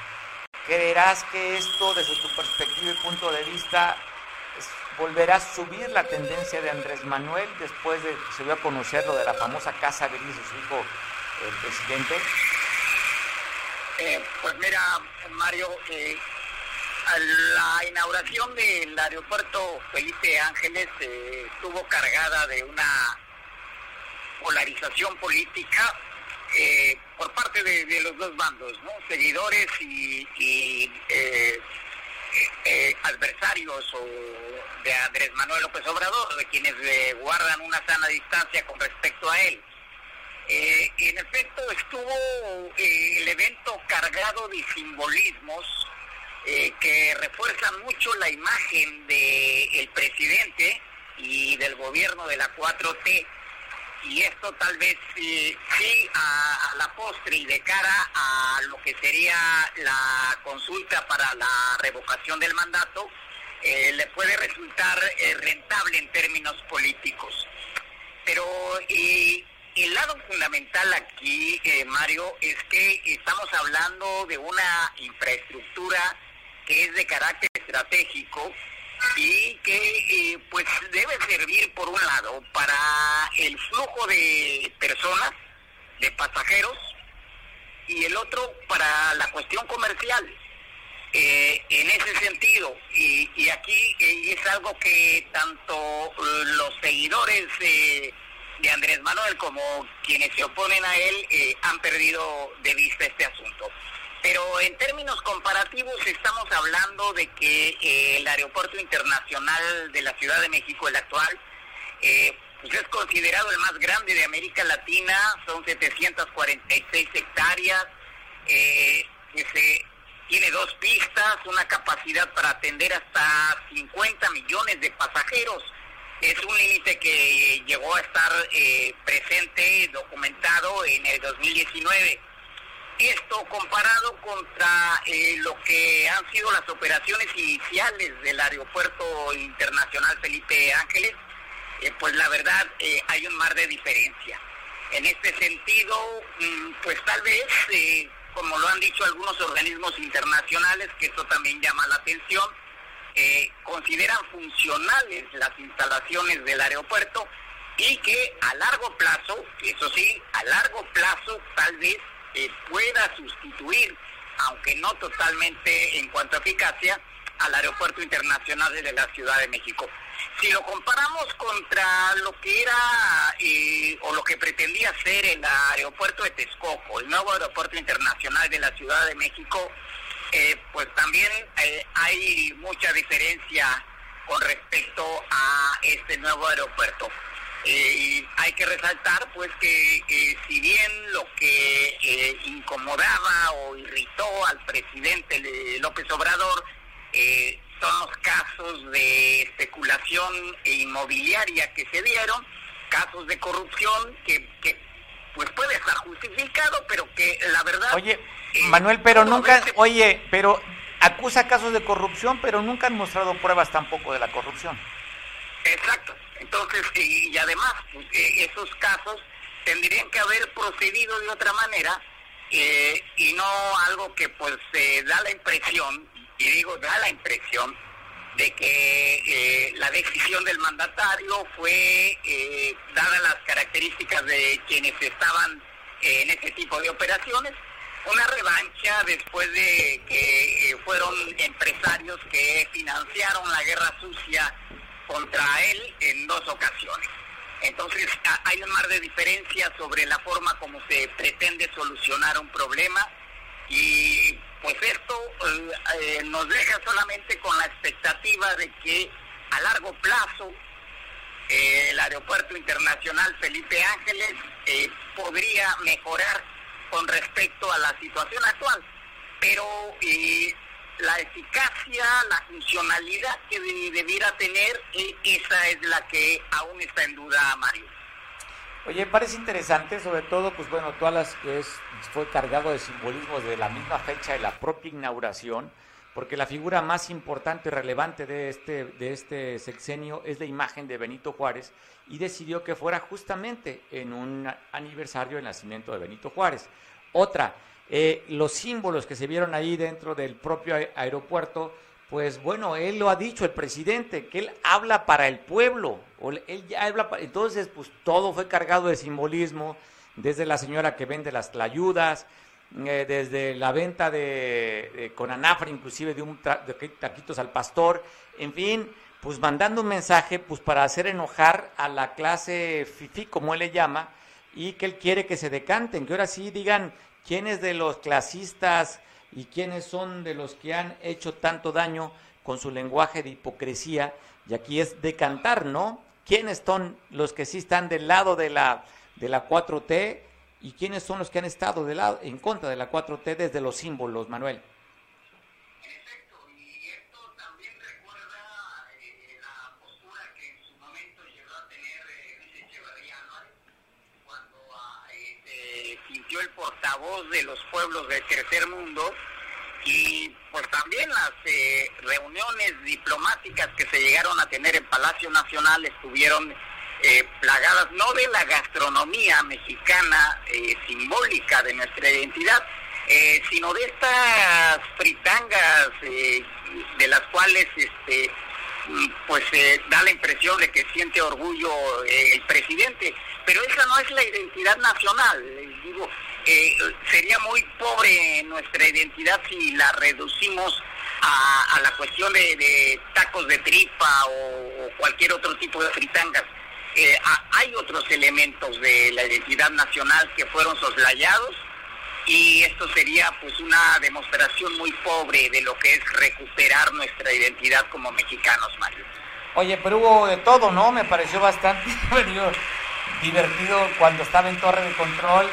¿Creerás que esto, desde tu perspectiva y punto de vista, volverá a subir la tendencia de Andrés Manuel después de que se dio a conocer lo de la famosa casa gris de su hijo, el presidente?
Eh, pues mira, Mario, eh, la inauguración del aeropuerto Felipe Ángeles eh, estuvo cargada de una
polarización política eh, por parte de, los dos bandos, ¿no? Seguidores y, eh, eh, adversarios o de Andrés Manuel López Obrador, de quienes guardan una sana distancia con respecto a él. En efecto, estuvo el evento cargado de simbolismos que refuerzan mucho la imagen del presidente y del gobierno de la 4T y esto tal vez sí, a, la postre y de cara a lo que sería la consulta para la revocación del mandato, eh, le puede resultar eh, rentable en términos políticos. Pero el lado fundamental aquí, eh, Mario, es que estamos hablando de una infraestructura que es de carácter estratégico y que eh, pues debe servir por un lado para el flujo de personas, de pasajeros, y el otro para la cuestión comercial. Eh, en ese sentido, y, y aquí eh, es algo que tanto los seguidores de Andrés Manuel como quienes se oponen a él han perdido de vista este asunto. Pero en términos comparativos estamos hablando de que eh, el aeropuerto internacional de la Ciudad de México, el actual, eh, pues es considerado el más grande de América Latina, son 746 hectáreas, eh, tiene dos pistas, una capacidad para atender hasta 50 millones de pasajeros. Es un límite que llegó a estar presente, documentado en el 2019 esto comparado contra eh, lo que han sido las operaciones iniciales del Aeropuerto Internacional Felipe Ángeles, eh, pues la verdad eh, hay un mar de diferencia. En este sentido, mm, pues tal vez, como lo han dicho algunos organismos internacionales, que esto también llama la atención, consideran funcionales las instalaciones del aeropuerto y que a largo plazo, eso sí, a largo plazo tal vez pueda sustituir, aunque no totalmente en cuanto a eficacia, al Aeropuerto Internacional de la Ciudad de México. Si lo comparamos contra lo que era eh, o lo que pretendía ser el aeropuerto de Texcoco, el nuevo aeropuerto internacional de la Ciudad de México, eh, pues también eh, hay mucha diferencia con respecto a este nuevo aeropuerto. Eh, hay que resaltar pues que eh, si bien lo que eh, incomodaba o irritó al presidente López Obrador son los casos de especulación inmobiliaria que se dieron, casos de corrupción que, pues puede estar justificado, pero que la verdad...
Manuel, pero nunca, oye, pero acusa casos de corrupción, pero nunca han mostrado pruebas tampoco de la corrupción.
Exacto. Entonces, y, además, eh, esos casos tendrían que haber procedido de otra manera eh, y no algo que pues da la impresión, y digo da la impresión, de que eh, la decisión del mandatario fue, dadas las características de quienes estaban en ese tipo de operaciones, una revancha después de que fueron empresarios que financiaron la guerra sucia contra él en dos ocasiones. Entonces hay un mar de diferencia sobre la forma como se pretende solucionar un problema y pues esto eh, eh, nos deja solamente con la expectativa de que a largo plazo eh, el aeropuerto internacional Felipe Ángeles podría mejorar con respecto a la situación actual. Pero la eficacia, la funcionalidad que debiera tener, e, esa es la que aún está en duda, Mario.
Oye, parece interesante, sobre todo, pues bueno, todas las que es, fue cargado de simbolismos de la misma fecha de la propia inauguración, porque la figura más importante y relevante de este, de este sexenio es la imagen de Benito Juárez y decidió que fuera justamente en un aniversario del nacimiento de Benito Juárez. Otra, eh, los símbolos que se vieron ahí dentro del propio aeropuerto, pues bueno, él lo ha dicho el presidente, que él habla para el pueblo, o él ya habla entonces pues todo fue cargado de simbolismo, desde la señora que vende las ayudas, eh, desde la venta de, con anafra inclusive de un de taquitos al pastor, en fin, pues mandando un mensaje pues para hacer enojar a la clase fifi como él le llama, y que él quiere que se decanten, que ahora sí digan quiénes de los clasistas y quiénes son de los que han hecho tanto daño con su lenguaje de hipocresía, y aquí es decantar, ¿no? ¿Quiénes son los que sí están del lado de la, de la 4T y quiénes son los que han estado del lado, en contra de la 4T desde los símbolos, Manuel?
Portavoz de los pueblos del tercer mundo y pues también las eh, reuniones diplomáticas que se llegaron a tener en Palacio Nacional estuvieron eh, plagadas no de la gastronomía mexicana eh, simbólica de nuestra identidad, sino de estas fritangas de las cuales este pues da la impresión de que siente orgullo el presidente, pero esa no es la identidad nacional, digo, eh, sería muy pobre nuestra identidad si la reducimos a, la cuestión de, tacos de tripa o, cualquier otro tipo de fritangas. Eh, hay otros elementos de la identidad nacional que fueron soslayados y esto sería pues una demostración muy pobre de lo que es recuperar nuestra identidad como mexicanos, Mario.
Oye, pero hubo de todo, ¿no? Me pareció bastante divertido cuando estaba en Torre de Control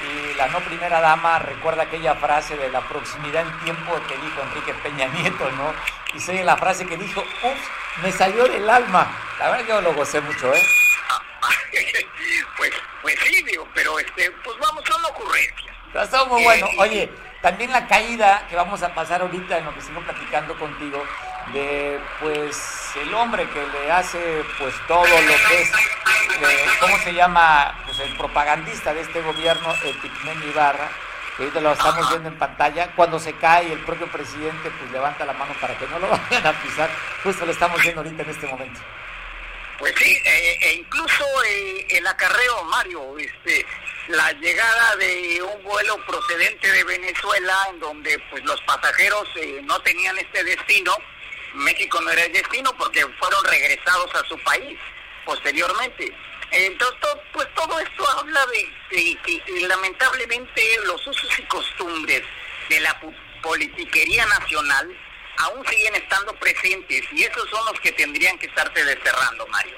y la no primera dama recuerda aquella frase de la proximidad en tiempo que dijo Enrique Peña Nieto, ¿no? Y sé la frase que dijo, uff, me salió del alma. La verdad que yo lo gocé mucho, ¿eh?
pues, pues sí, digo, pero este, pues vamos, son ocurrencias.
Está muy bueno. Oye, también la caída que vamos a pasar ahorita en lo que sigo platicando contigo, de pues el hombre que le hace pues todo lo que es, eh, ¿cómo se llama? Pues el propagandista de este gobierno, el Pigmen Ibarra, que ahorita lo estamos viendo en pantalla, cuando se cae el propio presidente pues levanta la mano para que no lo vayan a pisar, justo lo estamos viendo ahorita en este momento.
Pues sí, eh, e incluso eh, el acarreo, Mario, este, la llegada de un vuelo procedente de Venezuela, en donde pues los pasajeros no tenían este destino, México no era el destino porque fueron regresados a su país posteriormente. Entonces, pues todo esto habla de, que lamentablemente los usos y costumbres de la politiquería nacional aún siguen estando presentes y esos son los que tendrían que estarse desterrando, Mario.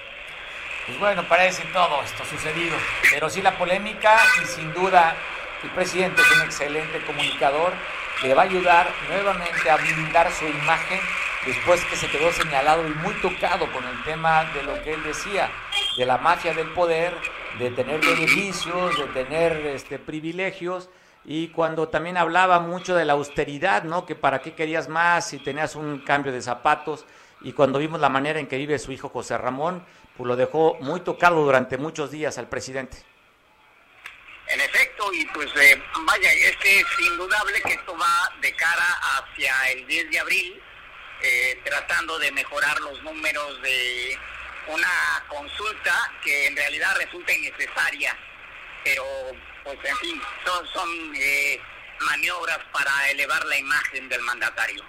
Pues bueno, parece todo esto sucedido, pero sí la polémica y sin duda el presidente es un excelente comunicador, le va a ayudar nuevamente a blindar su imagen después que se quedó señalado y muy tocado con el tema de lo que él decía, de la mafia del poder, de tener beneficios, de tener este, privilegios, y cuando también hablaba mucho de la austeridad, ¿no? Que para qué querías más si tenías un cambio de zapatos, y cuando vimos la manera en que vive su hijo José Ramón, pues lo dejó muy tocado durante muchos días al presidente.
En efecto, y pues eh, vaya, es que es indudable que esto va de cara hacia el 10 de abril, eh, tratando de mejorar los números de una consulta que en realidad resulta innecesaria, pero pues en fin, son, son eh, maniobras para elevar la imagen del mandatario.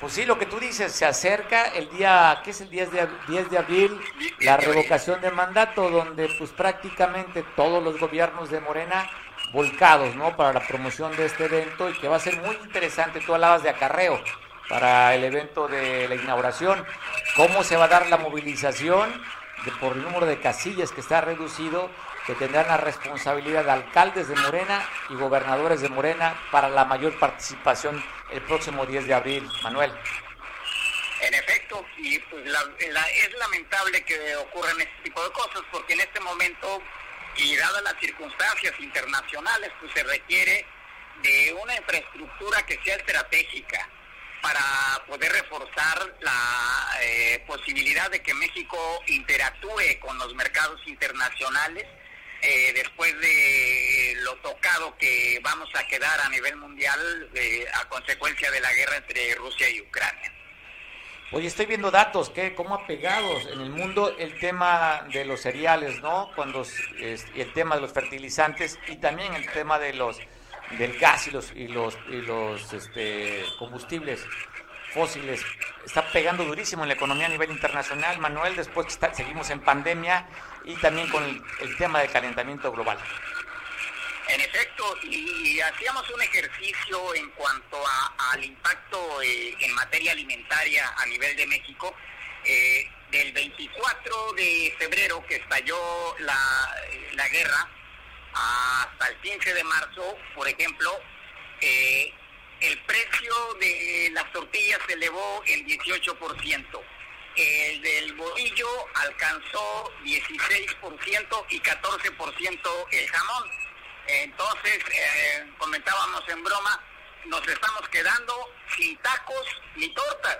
Pues sí, lo que tú dices, se acerca el día, ¿qué es el 10 de, 10 de abril? La revocación de mandato, donde pues prácticamente todos los gobiernos de Morena volcados, ¿no? Para la promoción de este evento y que va a ser muy interesante. Tú hablabas de acarreo para el evento de la inauguración. ¿Cómo se va a dar la movilización de, por el número de casillas que está reducido? Que tendrán la responsabilidad de alcaldes de Morena y gobernadores de Morena para la mayor participación el próximo 10 de abril. Manuel.
En efecto, y pues es lamentable que ocurran este tipo de cosas porque en este momento y dadas las circunstancias internacionales, pues se requiere de una infraestructura que sea estratégica para poder reforzar la eh, posibilidad de que México interactúe con los mercados internacionales eh, después de lo tocado que vamos a quedar a nivel mundial eh, a consecuencia de la guerra entre Rusia y Ucrania.
Oye, estoy viendo datos, que cómo ha pegado en el mundo el tema de los cereales, ¿no? Cuando el tema de los fertilizantes y también el tema de los del gas y los y los y los este, combustibles fósiles. está pegando durísimo en la economía a nivel internacional, Manuel, después que seguimos en pandemia y también con el, tema del calentamiento global.
En efecto, y, hacíamos un ejercicio en cuanto al impacto eh, en materia alimentaria a nivel de México. Eh, del 24 de febrero que estalló la, la guerra hasta el 15 de marzo, por ejemplo, eh, el precio de las tortillas se elevó en 18%. El del bolillo alcanzó 16% y 14% el jamón. Entonces, eh, comentábamos en broma, nos estamos quedando sin tacos ni tortas.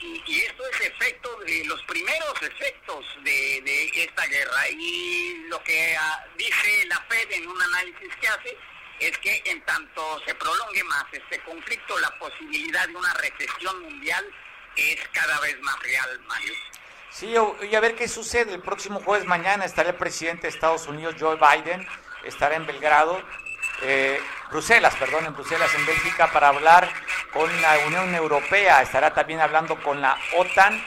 Y, esto es efecto de los primeros efectos de, de esta guerra. Y lo que ah, dice la Fed en un análisis que hace es que en tanto se prolongue más este conflicto, la posibilidad de una recesión mundial es cada vez más real, Mario.
Sí, y a ver qué sucede. El próximo jueves mañana estará el presidente de Estados Unidos, Joe Biden, estará en Belgrado, eh, Bruselas, perdón, en Bruselas, en Bélgica, para hablar con la Unión Europea. Estará también hablando con la OTAN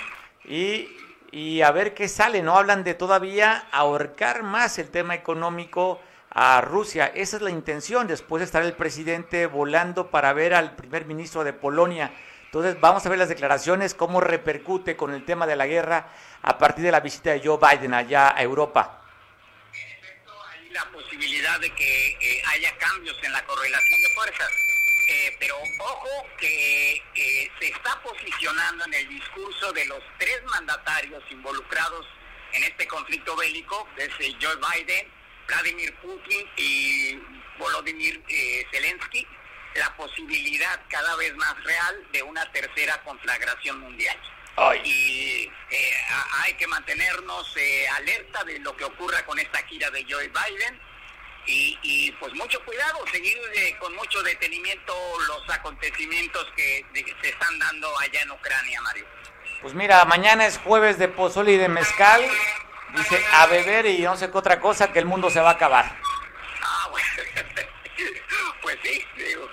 y, y a ver qué sale. No hablan de todavía ahorcar más el tema económico a Rusia. Esa es la intención. Después estará el presidente volando para ver al primer ministro de Polonia. Entonces vamos a ver las declaraciones, cómo repercute con el tema de la guerra a partir de la visita de Joe Biden allá a Europa.
En efecto, hay la posibilidad de que eh, haya cambios en la correlación de fuerzas. Eh, pero ojo que eh, se está posicionando en el discurso de los tres mandatarios involucrados en este conflicto bélico, desde Joe Biden, Vladimir Putin y Volodymyr eh, Zelensky la posibilidad cada vez más real de una tercera conflagración mundial. Y eh, hay que mantenernos eh, alerta de lo que ocurra con esta gira de Joe Biden y, pues mucho cuidado, seguir con mucho detenimiento los acontecimientos que, que se están dando allá en Ucrania, Mario.
Pues mira, mañana es jueves de pozole y de mezcal. Dice, a beber y no sé qué otra cosa, que el mundo se va a acabar.
Ah, bueno. pues sí, digo,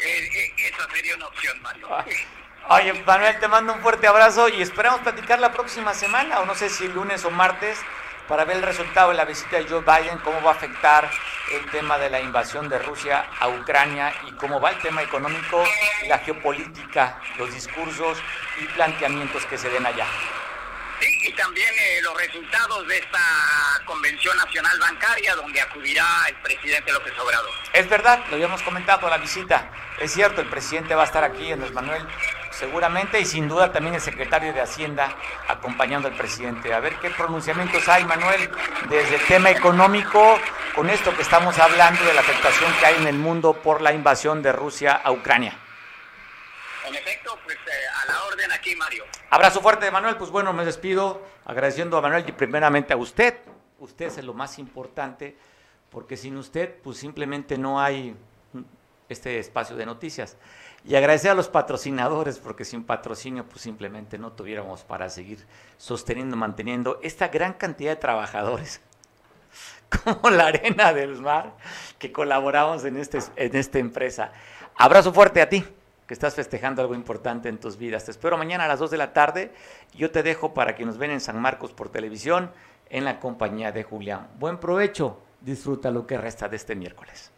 Oye, Manuel, te mando un fuerte abrazo y esperamos platicar la próxima semana, o no sé si lunes o martes, para ver el resultado de la visita de Joe Biden, cómo va a afectar el tema de la invasión de Rusia a Ucrania y cómo va el tema económico, la geopolítica, los discursos y planteamientos que se den allá.
Sí, y también eh, los resultados de esta Convención Nacional Bancaria, donde acudirá el presidente López Obrador.
Es verdad, lo habíamos comentado, la visita. Es cierto, el presidente va a estar aquí, Andrés Manuel, seguramente, y sin duda también el secretario de Hacienda acompañando al presidente. A ver qué pronunciamientos hay, Manuel, desde el tema económico, con esto que estamos hablando de la afectación que hay en el mundo por la invasión de Rusia a Ucrania.
En efecto, pues eh, a la orden aquí, Mario.
Abrazo fuerte, Manuel. Pues bueno, me despido agradeciendo a Manuel y primeramente a usted. Usted es lo más importante, porque sin usted, pues simplemente no hay este espacio de noticias. Y agradecer a los patrocinadores, porque sin patrocinio, pues simplemente no tuviéramos para seguir sosteniendo, manteniendo esta gran cantidad de trabajadores, como la Arena del Mar, que colaboramos en, este, en esta empresa. Abrazo fuerte a ti que estás festejando algo importante en tus vidas. Te espero mañana a las 2 de la tarde. Yo te dejo para que nos ven en San Marcos por televisión en la compañía de Julián. Buen provecho. Disfruta lo que resta de este miércoles.